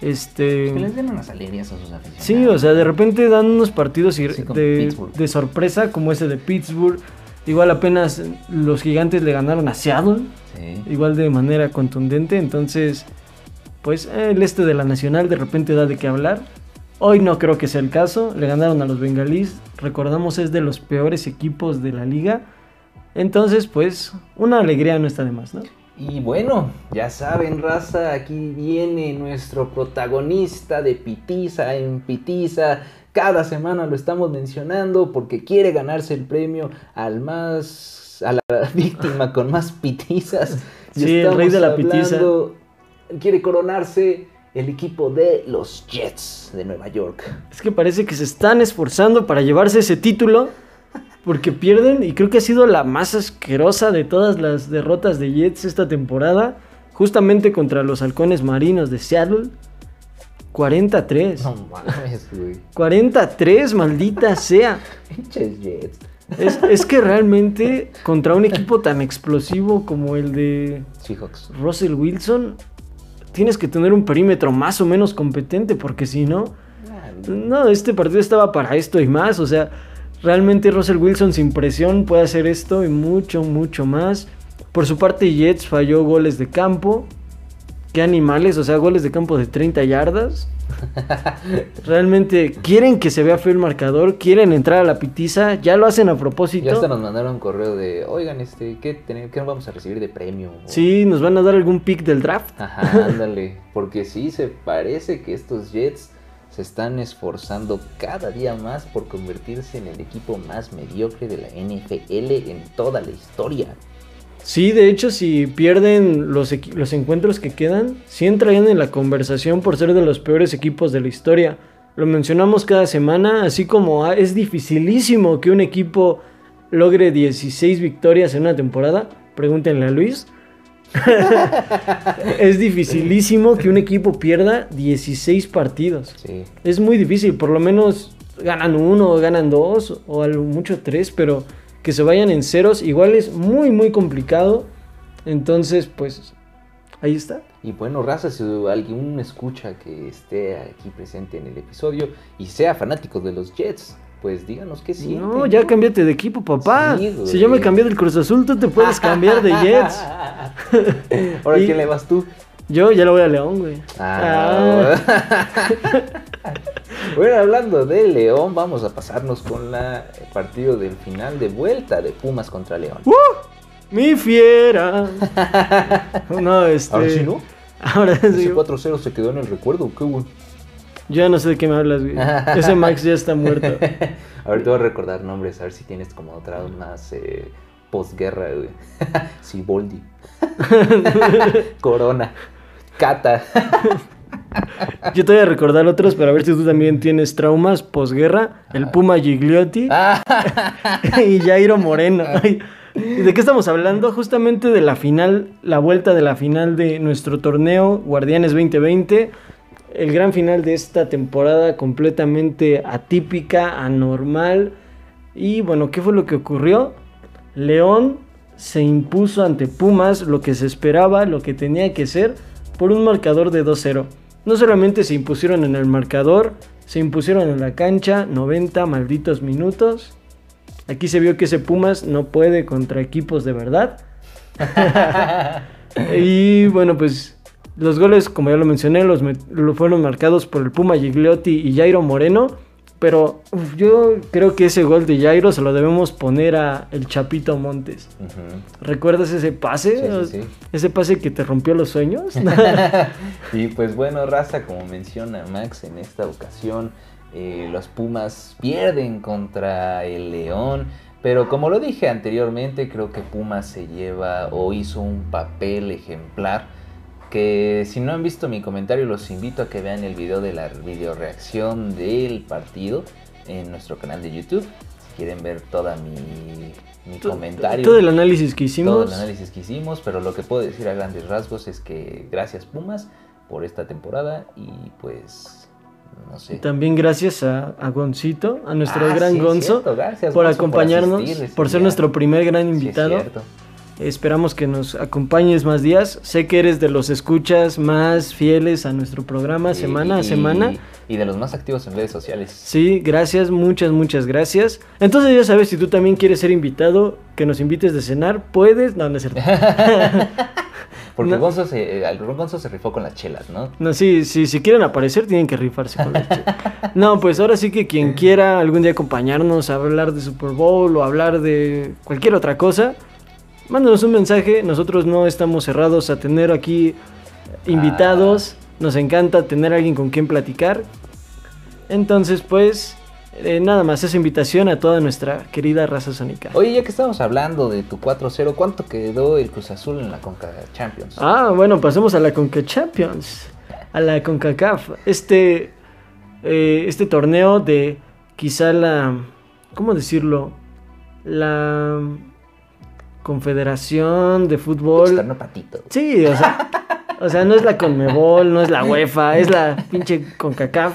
que este les den unas alegrías a sus aficionados. sí, o sea, de repente dan unos partidos Sí, de, sorpresa como ese de Pittsburgh. Igual apenas los gigantes le ganaron a Seattle Sí. igual de manera contundente. Entonces, pues eh, el este de la Nacional de repente da de qué hablar. Hoy no creo que sea el caso. Le ganaron a los bengalíes. Recordamos es de los peores equipos de la liga. Entonces, pues una alegría no está de más, ¿no? Y bueno, ya saben, raza, aquí viene nuestro protagonista de Pitiza en Pitiza. Cada semana lo estamos mencionando porque quiere ganarse el premio al más a la víctima con más pitizas. Y Sí, el rey de la pitiza. Quiere coronarse el equipo de los Jets de Nueva York. Es que parece que se están esforzando para llevarse ese título. Porque pierden y creo que ha sido la más asquerosa de todas las derrotas de Jets esta temporada. Justamente contra los halcones marinos de Seattle. 43. No mames, güey. 43, maldita sea. Pinches Jets. Es, es que realmente contra un equipo tan explosivo como el de Seahawks. Russell Wilson, tienes que tener un perímetro más o menos competente porque si no, no, este partido estaba para esto y más. O sea, realmente Russell Wilson sin presión puede hacer esto y mucho, mucho más. Por su parte, Jets falló goles de campo. Qué animales, o sea, goles de campo de 30 yardas. Realmente quieren que se vea feo el marcador, quieren entrar a la pitiza, ya lo hacen a propósito. Ya hasta nos mandaron un correo de, oigan, este, ¿qué, ten- qué vamos a recibir de premio? O- Sí, nos van a dar algún pick del draft. Ajá, ándale. Porque sí, se parece que estos Jets se están esforzando cada día más por convertirse en el equipo más mediocre de la NFL en toda la historia. Sí, de hecho, si pierden los, los encuentros que quedan, sí entrarían en la conversación por ser de los peores equipos de la historia. Lo mencionamos cada semana, así como ah, es dificilísimo que un equipo logre 16 victorias en una temporada. Pregúntenle a Luis. es dificilísimo que un equipo pierda 16 partidos. Sí. Es muy difícil, por lo menos ganan uno, o ganan dos, o a lo mucho tres, pero que se vayan en ceros igual es muy, muy complicado. Entonces, pues, ahí está. Y bueno, raza, si alguien escucha que esté aquí presente en el episodio y sea fanático de los Jets, pues díganos qué siente. No, ya cámbiate de equipo, papá. Sí, si yo me cambié del Cruz Azul, tú te puedes cambiar de Jets. Ahora, ¿quién le vas tú? Yo ya lo voy a León, güey. Ah. bueno, hablando de León, vamos a pasarnos con la el partido del final de vuelta de Pumas contra León. ¡Uh! Mi fiera. no, este. Ahora sí, ¿no? Ahora sí. Ese 4-0 se quedó en el recuerdo, qué güey. Yo ya no sé de qué me hablas, güey. Ese Max ya está muerto. A ver, te voy a recordar nombres, a ver si tienes como traumas eh, posguerra, güey. Siboldi. Corona. Cata. Yo te voy a recordar otros para ver si tú también tienes traumas posguerra. El Puma Gigliotti y Jairo Moreno. ¿Y de qué estamos hablando? Justamente de la final, la vuelta de la final de nuestro torneo Guardianes 2020. El gran final de esta temporada completamente atípica, anormal. Y bueno, ¿qué fue lo que ocurrió? León se impuso ante Pumas lo que se esperaba, lo que tenía que ser, por un marcador de 2-0. No solamente se impusieron en el marcador, se impusieron en la cancha 90 malditos minutos. Aquí se vio que ese Pumas no puede contra equipos de verdad. y bueno, pues los goles, como ya lo mencioné, los lo fueron marcados por el Puma Gigliotti y Jairo Moreno. Pero uf, yo creo que ese gol de Jairo se lo debemos poner a el Chapito Montes. ¿Recuerdas ese pase? Sí, sí, sí. Ese pase que te rompió los sueños. y pues bueno, raza, como menciona Max, en esta ocasión eh, los Pumas pierden contra el León. Pero como lo dije anteriormente, creo que Pumas se lleva o hizo un papel ejemplar. Que si no han visto mi comentario, los invito a que vean el video de la video reacción del partido en nuestro canal de YouTube. Si quieren ver toda mi, mi comentario. Todo el análisis que hicimos. todo el análisis que hicimos, pero lo que puedo decir a grandes rasgos es que gracias Pumas por esta temporada y pues no sé. También gracias a, a Goncito, a nuestro Ah, gran sí, Gonzo, cierto, gracias, por Gonzo, acompañarnos, asistir por ser nuestro primer gran invitado. Esperamos que nos acompañes más días. Sé que eres de los escuchas más fieles a nuestro programa semana a y- semana. Y de los más activos en redes sociales. Sí, gracias, muchas, muchas gracias. Entonces ya sabes, si tú también quieres ser invitado, que nos invites de cenar, puedes. No, no es cierto. Porque No. Gonzo se, eh, Gonzo se rifó con las chelas, ¿no? No, sí, sí, si quieren aparecer, tienen que rifarse con la chela. No, pues ahora sí que quien quiera algún día acompañarnos a hablar de Super Bowl o hablar de cualquier otra cosa, mándanos un mensaje. Nosotros no estamos cerrados a tener aquí invitados. Nos encanta tener a alguien con quien platicar. Entonces, pues, eh, nada más esa invitación a toda nuestra querida raza sónica. Oye, ya que estamos hablando de tu 4-0, ¿cuánto quedó el Cruz Azul en la Conca Champions? Ah, bueno, pasemos a la Conca Champions, a la CONCACAF. Este, eh, este torneo de quizá la, ¿cómo decirlo? La Confederación de Fútbol. Patito. Sí, o sea, o sea, no es la Conmebol, no es la UEFA, es la pinche CONCACAF.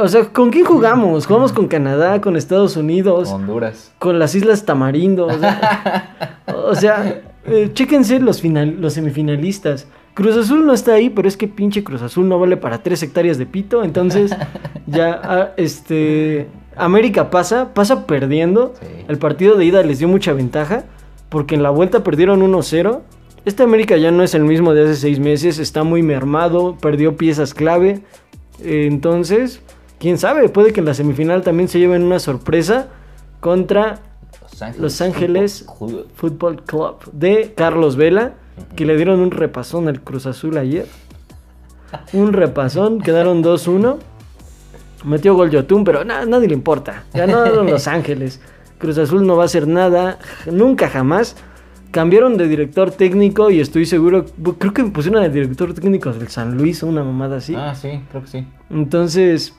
O sea, ¿con quién jugamos? Jugamos con Canadá, con Estados Unidos, Honduras. con las Islas Tamarindo. O sea, o sea, eh, chéquense los, final, los semifinalistas. Cruz Azul no está ahí, pero es que pinche Cruz Azul no vale para tres hectáreas de pito. Entonces, ya, ah, este. América pasa, pasa perdiendo. Sí. El partido de ida les dio mucha ventaja, porque en la vuelta perdieron 1-0. Este América ya no es el mismo de hace seis meses, está muy mermado, perdió piezas clave. Entonces, quién sabe, puede que en la semifinal también se lleven una sorpresa contra Los Ángeles. Los Ángeles Fútbol Club de Carlos Vela, que le dieron un repasón al Cruz Azul ayer. Un repasón, quedaron 2-1. Metió gol Yotun, pero na- nadie le importa. Ganaron Los Ángeles. Cruz Azul no va a hacer nada, nunca jamás. Cambiaron de director técnico y estoy seguro, creo que pusieron al director técnico del San Luis o una mamada así. Ah, sí, creo que sí. Entonces,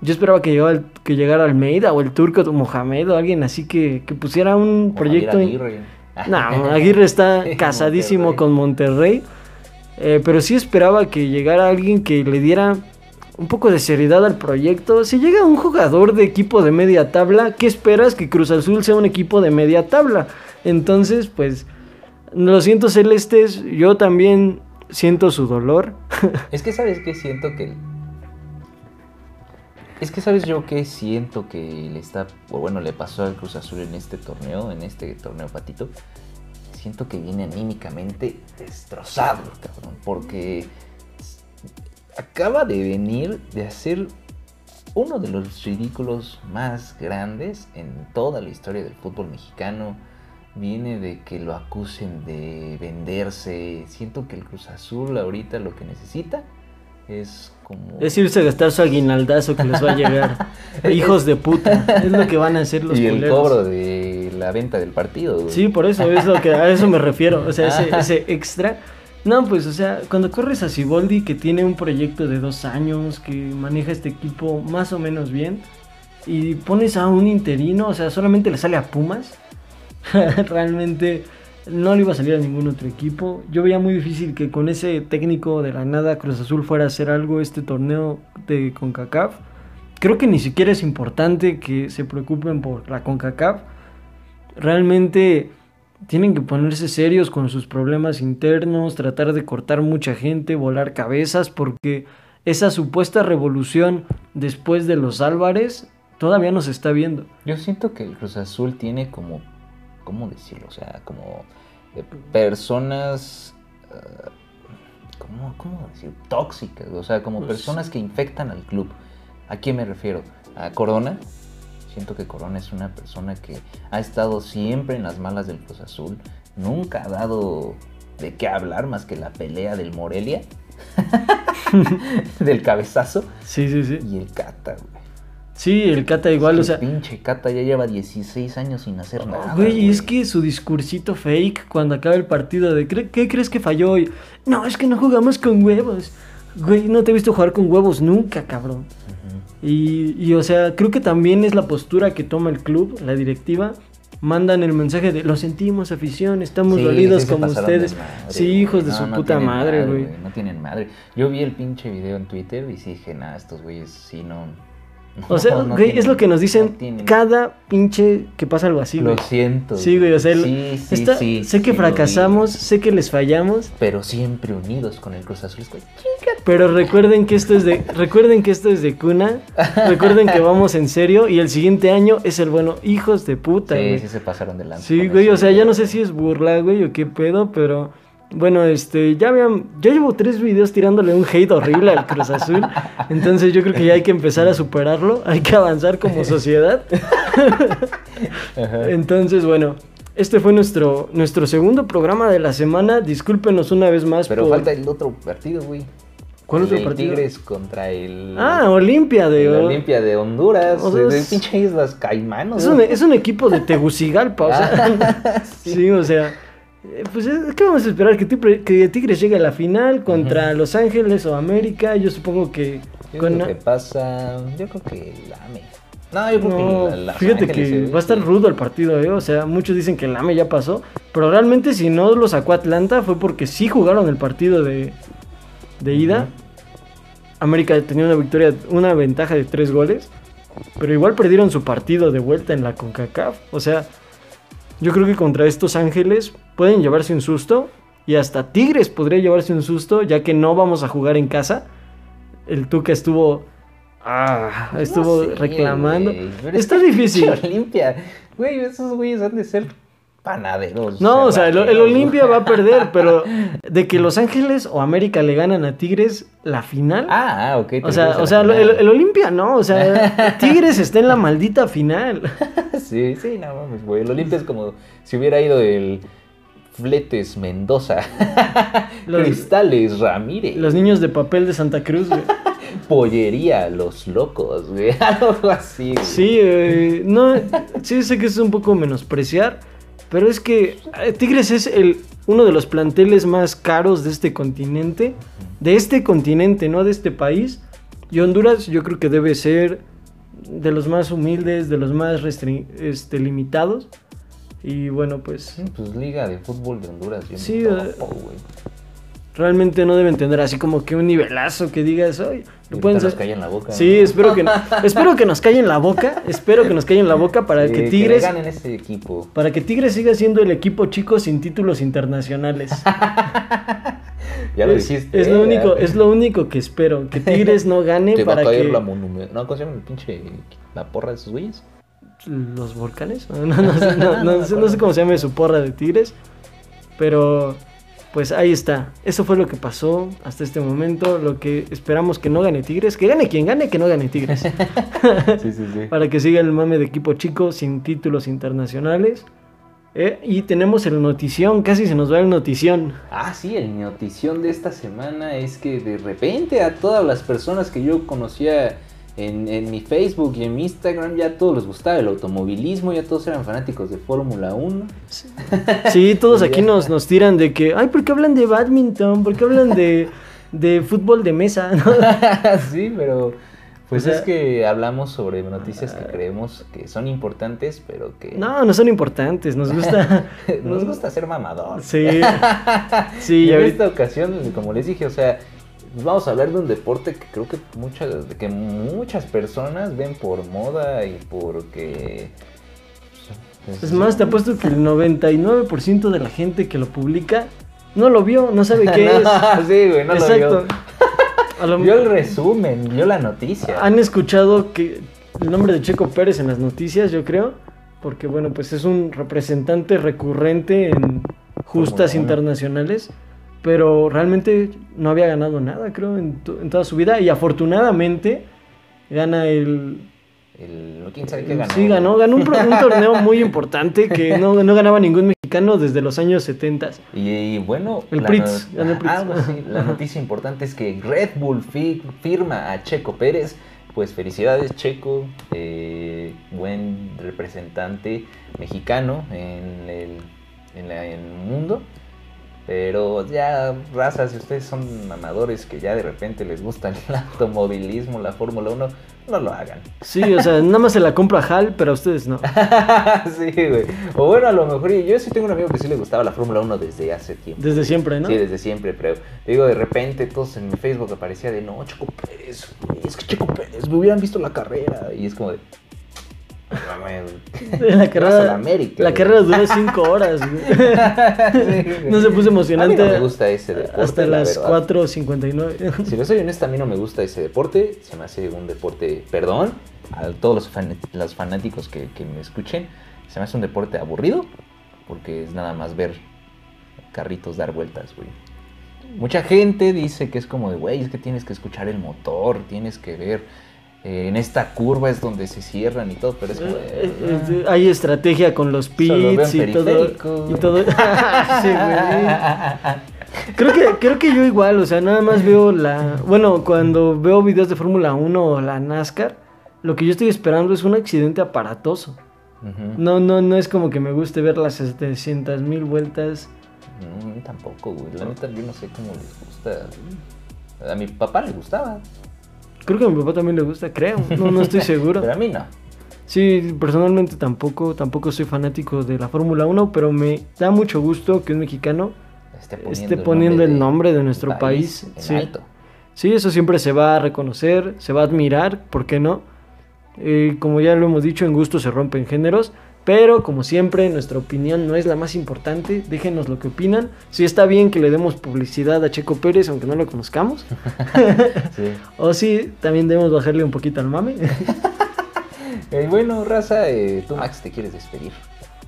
yo esperaba que llegara, que llegara Almeida o el turco Mohamed o alguien así que, que pusiera un proyecto. En- Aguirre. no, Aguirre está casadísimo Monterrey. con Monterrey. Eh, pero sí esperaba que llegara alguien que le diera un poco de seriedad al proyecto. Si llega un jugador de equipo de media tabla, ¿qué esperas? Que Cruz Azul sea un equipo de media tabla. Entonces, pues, lo siento celestes, yo también siento su dolor. Es que sabes que siento que. Es que sabes yo que siento que le está. Bueno, le pasó al Cruz Azul en este torneo, en este torneo patito. Siento que viene anímicamente destrozado, cabrón. Porque acaba de venir de hacer uno de los ridículos más grandes en toda la historia del fútbol mexicano. Viene de que lo acusen de venderse. Siento que el Cruz Azul ahorita lo que necesita Es como... Es irse a gastar su aguinaldazo que les va a llegar. Hijos de puta. Es lo que van a hacer los y el cobro de la venta del partido. güey. Sí, por eso, es lo que, a eso me refiero. O sea, ese, Ah. ese extra. No, pues, o sea, cuando corres a Siboldi, que tiene un proyecto de dos años, que maneja este equipo más o menos bien, y pones a un interino, o sea, solamente le sale a Pumas, realmente no le iba a salir a ningún otro equipo. Yo veía muy difícil que con ese técnico de la nada Cruz Azul fuera a hacer algo este torneo de CONCACAF. Creo que ni siquiera es importante que se preocupen por la CONCACAF. Realmente tienen que ponerse serios con sus problemas internos, tratar de cortar mucha gente, volar cabezas, porque esa supuesta revolución después de los Álvarez todavía no se está viendo. Yo siento que el Cruz Azul tiene como, ¿cómo decirlo? O sea, como eh, personas, eh, ¿cómo, cómo decir? Tóxicas, o sea, como Pues personas que infectan al club. ¿A quién me refiero? A Corona. Siento que Corona es una persona que ha estado siempre en las malas del Cruz Azul. Nunca ha dado de qué hablar más que la pelea del Morelia. del cabezazo. Sí, sí, sí. Y el Cata, güey. Sí, el Cata igual, o sea... Pinche Cata ya lleva 16 años sin hacer nada. Güey, y es que su discursito fake cuando acaba el partido de "¿Cre- ¿qué crees que falló hoy? No, es que no jugamos con huevos. Güey, no te he visto jugar con huevos nunca, cabrón. Y, y, o sea, creo que también es la postura que toma el club, la directiva. Mandan el mensaje de lo sentimos, afición, estamos Sí, dolidos como ustedes. madre, sí, hijos de su no puta madre, güey. No tienen madre. Yo vi el pinche video en Twitter y sí dije, nah, estos güeyes sí no. O sea, no- güey, es lo que nos dicen no cada pinche que pasa algo así, Lo güey. siento. Sí, güey, o sea, el- sí, sí, está- sí, sé que lo fracasamos, sé que les fallamos, Pero siempre unidos con el Cruz Azul. Es como, Pero recuerden que esto es de recuerden que esto es de cuna. Recuerden que vamos en serio y el siguiente año es el bueno. Hijos de puta, Sí, güey. sí se pasaron de lanza Sí, güey, eso, o sea, ya no sé si es burla, güey, o qué pedo, pero bueno, este, ya vean, yo llevo tres videos tirándole un hate horrible al Cruz Azul, entonces yo creo que ya hay que empezar a superarlo, hay que avanzar como sociedad. Entonces, bueno, este fue nuestro, nuestro segundo programa de la semana, discúlpenos una vez más Pero por... falta el otro partido, güey. ¿Cuál El otro partido? Tigres contra el. Ah, Olimpia de... Olimpia de Honduras. O sea, de pinche Islas Caimán. Es un, es un equipo de Tegucigalpa, o sea. sí. o sea. Eh, Pues, es- ¿qué vamos a esperar? Que, Tigre- que Tigres llegue a la final contra Los Ángeles o América. Yo supongo que. ¿Qué es con- lo que pasa? Yo creo que AME. No, yo creo No, que la, la fíjate Ángeles, que eh, va a estar rudo el partido, ¿eh? O sea, muchos dicen que el AME ya pasó. Pero realmente, si no lo sacó Atlanta, fue porque sí jugaron el partido de, de ida. América tenía una victoria, una ventaja de tres goles. Pero igual perdieron su partido de vuelta en la CONCACAF. O sea, yo creo que contra estos Ángeles pueden llevarse un susto. Y hasta Tigres podría llevarse un susto, ya que no vamos a jugar en casa. El Tuca estuvo. Ah, estuvo No sé, reclamando. Está difícil. Olimpia. Güey, esos güeyes han de ser panaderos. No, o sea, el, Olimpia va a perder, pero de que Los Ángeles o América le ganan a Tigres la final. Ah, ah, ok. o sea, o sea, el, el Olimpia no, o sea, Tigres está en la maldita final. Sí, sí, no mames, güey. El Olimpia es como si hubiera ido el Fletes Mendoza. Los- Cristales Ramírez. Los niños de papel de Santa Cruz, güey. Pollería Los Locos, güey. Algo así, güey. Sí, eh, no, sí sé que es un poco menospreciar, pero es que eh, Tigres es el uno de los planteles más caros de este continente, de este continente, no de este país. Y Honduras yo creo que debe ser de los más humildes, de los más este, limitados. Y bueno, pues Sí, pues Liga de Fútbol de Honduras. Yo Sí, topo, realmente no deben tener así como que un nivelazo que digas, "Ay, Pueden nos ser". cae en la boca. Sí, ¿no? espero que, espero que nos callen la boca, espero que nos callen la boca para Sí, que Tigres ganen ese equipo. Para que Tigres siga siendo el equipo chico sin títulos internacionales. Ya lo es, dijiste. es eh, lo único, ya. es lo único que espero. Que Tigres no gane Te va a para caer que. la monumento. No, ¿cómo se llama el pinche. La porra de esos güeyes? ¿Los volcanes? No, no, no no sé cómo se llama su porra de Tigres. Pero. Pues ahí está. Eso fue lo que pasó hasta este momento. Lo que esperamos que no gane Tigres. Que gane quien gane, que no gane Tigres. Sí, sí, sí. para que siga el mame de equipo chico sin títulos internacionales. Eh, y tenemos el notición, casi se nos va el notición. Ah, sí, el notición de esta semana es que de repente a todas las personas que yo conocía en, en mi Facebook y en mi Instagram ya a todos les gustaba el automovilismo, ya todos eran fanáticos de Fórmula 1. Sí, todos aquí nos, nos tiran de que, ay, ¿por qué hablan de badminton? ¿Por qué hablan de, de fútbol de mesa? ¿No? sí, pero pues O sea- es que hablamos sobre noticias que creemos que son importantes, pero que No, no son importantes, nos gusta. nos gusta ser mamador. Sí, Y sí, en ahorita- esta ocasión, como les dije, o sea, vamos a hablar de un deporte que creo que muchas, que muchas personas ven por moda y porque... pues, Es más, te apuesto que el 99% de la gente que lo publica no lo vio, no sabe qué es. sí, güey, no Exacto. lo vio. A lo Vio el resumen, vio la noticia. Han escuchado que el nombre de Checo Pérez en las noticias, yo creo, porque bueno, pues es un representante recurrente en justas uno. Pero realmente no había ganado nada, creo, en, to- en toda su vida y afortunadamente gana el... El, ¿Quién sabe qué ganó? Sí, ganó, ganó un, torneo muy importante que no, no ganaba ningún mexicano desde los años 70. Y, y bueno, El Pritz, no- ganó el Pritz. Ah, pues sí, la noticia importante es que Red Bull fi- firma a Checo Pérez. Pues felicidades Checo, eh, buen representante mexicano en el, en la- en el mundo. Pero ya, raza, si ustedes son amadores que ya de repente les gusta el automovilismo, la Fórmula 1, no lo hagan. Sí, o sea, nada más se la compra Hal, pero a ustedes no. sí, güey. O bueno, a lo mejor, yo sí tengo un amigo que sí le gustaba la Fórmula 1 desde hace tiempo. Desde siempre, ¿no? Sí, desde siempre, pero digo, de repente todos en mi Facebook aparecía de no, Checo Pérez, güey, es que Checo Pérez, me hubieran visto la carrera. Y es como de. "No La carrera, la América, la güey". carrera duró cinco horas. No se puso emocionante. A mí no me gusta ese deporte. Hasta la las verdad. 4.59. Si les soy honesto, a mí no me gusta ese deporte. Se me hace un deporte, perdón, a todos los, fan- los fanáticos que, que me escuchen, se me hace un deporte aburrido porque es nada más ver carritos dar vueltas, güey. Mucha gente dice que es como de, güey, es que tienes que escuchar el motor, tienes que ver, eh, en esta curva es donde se cierran y todo, pero es como Eh, eh, Hay estrategia con los pits y todo. Y todo. Sí, güey. Creo que, creo que yo igual, o sea, nada más veo la... Bueno, cuando veo videos de Fórmula 1 o la NASCAR, lo que yo estoy esperando es un accidente aparatoso. No, no, no es como que me guste ver las 700 mil vueltas. No, tampoco, güey. La neta, yo no sé cómo les gusta. A mi papá le gustaba, Creo que a mi papá también le gusta, creo. No, no estoy seguro. pero a mí no. Sí, personalmente tampoco, tampoco soy fanático de la Fórmula 1, pero me da mucho gusto que un mexicano Esté poniendo, esté poniendo el nombre de nuestro del país. en Sí. alto. Sí, eso siempre se va a reconocer, se va a admirar, ¿por qué no? Eh, como ya lo hemos dicho, en gusto se rompen géneros, pero como siempre, nuestra opinión no es la más importante. Déjenos lo que opinan. Si está bien que le demos publicidad a Checo Pérez, aunque no lo conozcamos, Sí. o si también debemos bajarle un poquito al mame. Eh, bueno, raza, eh, tú, Max, te quieres despedir.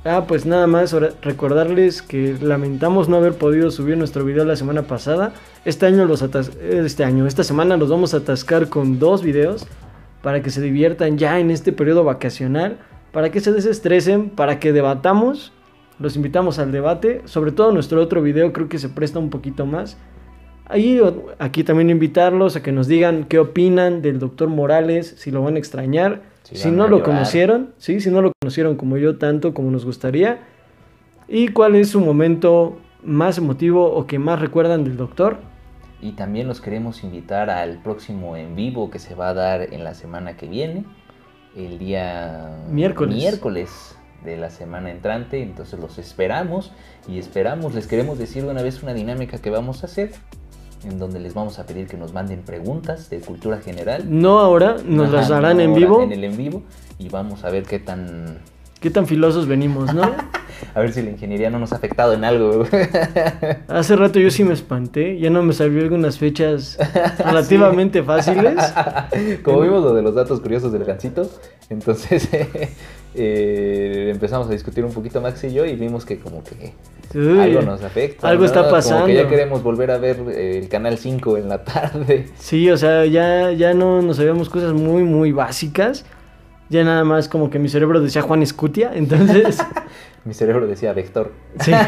Ah, pues nada más recordarles que lamentamos no haber podido subir nuestro video la semana pasada. Este año los atas- este año, esta semana los vamos a atascar con dos videos para que se diviertan ya en este periodo vacacional, para que se desestresen, para que debatamos. Los invitamos al debate, sobre todo nuestro otro video creo que se presta un poquito más. Ahí aquí también invitarlos a que nos digan qué opinan del doctor Morales, si lo van a extrañar, Si no lo conocieron, ¿sí? si no lo conocieron como yo tanto como nos gustaría, y cuál es su momento más emotivo o que más recuerdan del doctor. Y también los queremos invitar al próximo en vivo que se va a dar en la semana que viene, el día Miércoles. miércoles de la semana entrante. Entonces los esperamos y esperamos, les queremos decir de una vez una dinámica que vamos a hacer, en donde les vamos a pedir que nos manden preguntas de cultura general. No ahora, nos Ajá, las harán no en ahora, vivo. En el en vivo y vamos a ver qué tan Qué tan filosos venimos, ¿no? a ver si la ingeniería no nos ha afectado en algo. Hace rato yo sí me espanté, ya no me salió algunas fechas relativamente fáciles. Como vimos lo de los datos curiosos del gancito, entonces eh, empezamos a discutir un poquito Max y yo y vimos que como que Uy, algo nos afecta. algo ¿no? está Como que pasando. ya queremos volver a ver eh, el canal 5 en la tarde. Sí, o sea, ya, ya no nos sabíamos cosas muy, muy básicas. Ya nada más como que mi cerebro decía Juan Escutia, entonces... Mi cerebro decía Vector. sí.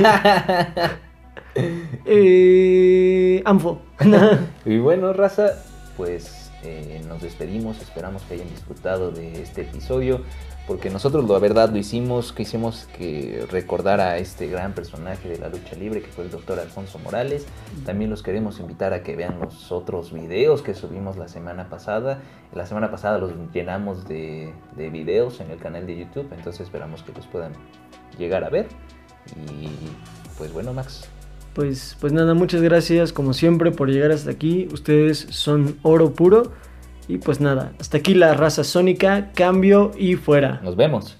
Eh, Anfo. Y bueno, raza, pues eh, nos despedimos. Esperamos que hayan disfrutado de este episodio. Porque nosotros, la verdad, lo hicimos, quisimos que recordar a este gran personaje de la lucha libre que fue el doctor Alfonso Morales. También los queremos invitar a que vean los otros videos que subimos la semana pasada. La semana pasada los llenamos de, de videos en el canal de YouTube, entonces esperamos que los puedan llegar a ver. Y pues bueno, Max, Pues, pues nada, muchas gracias como siempre por llegar hasta aquí. Ustedes son oro puro. Y pues nada, hasta aquí la raza sónica, cambio y fuera. Nos vemos.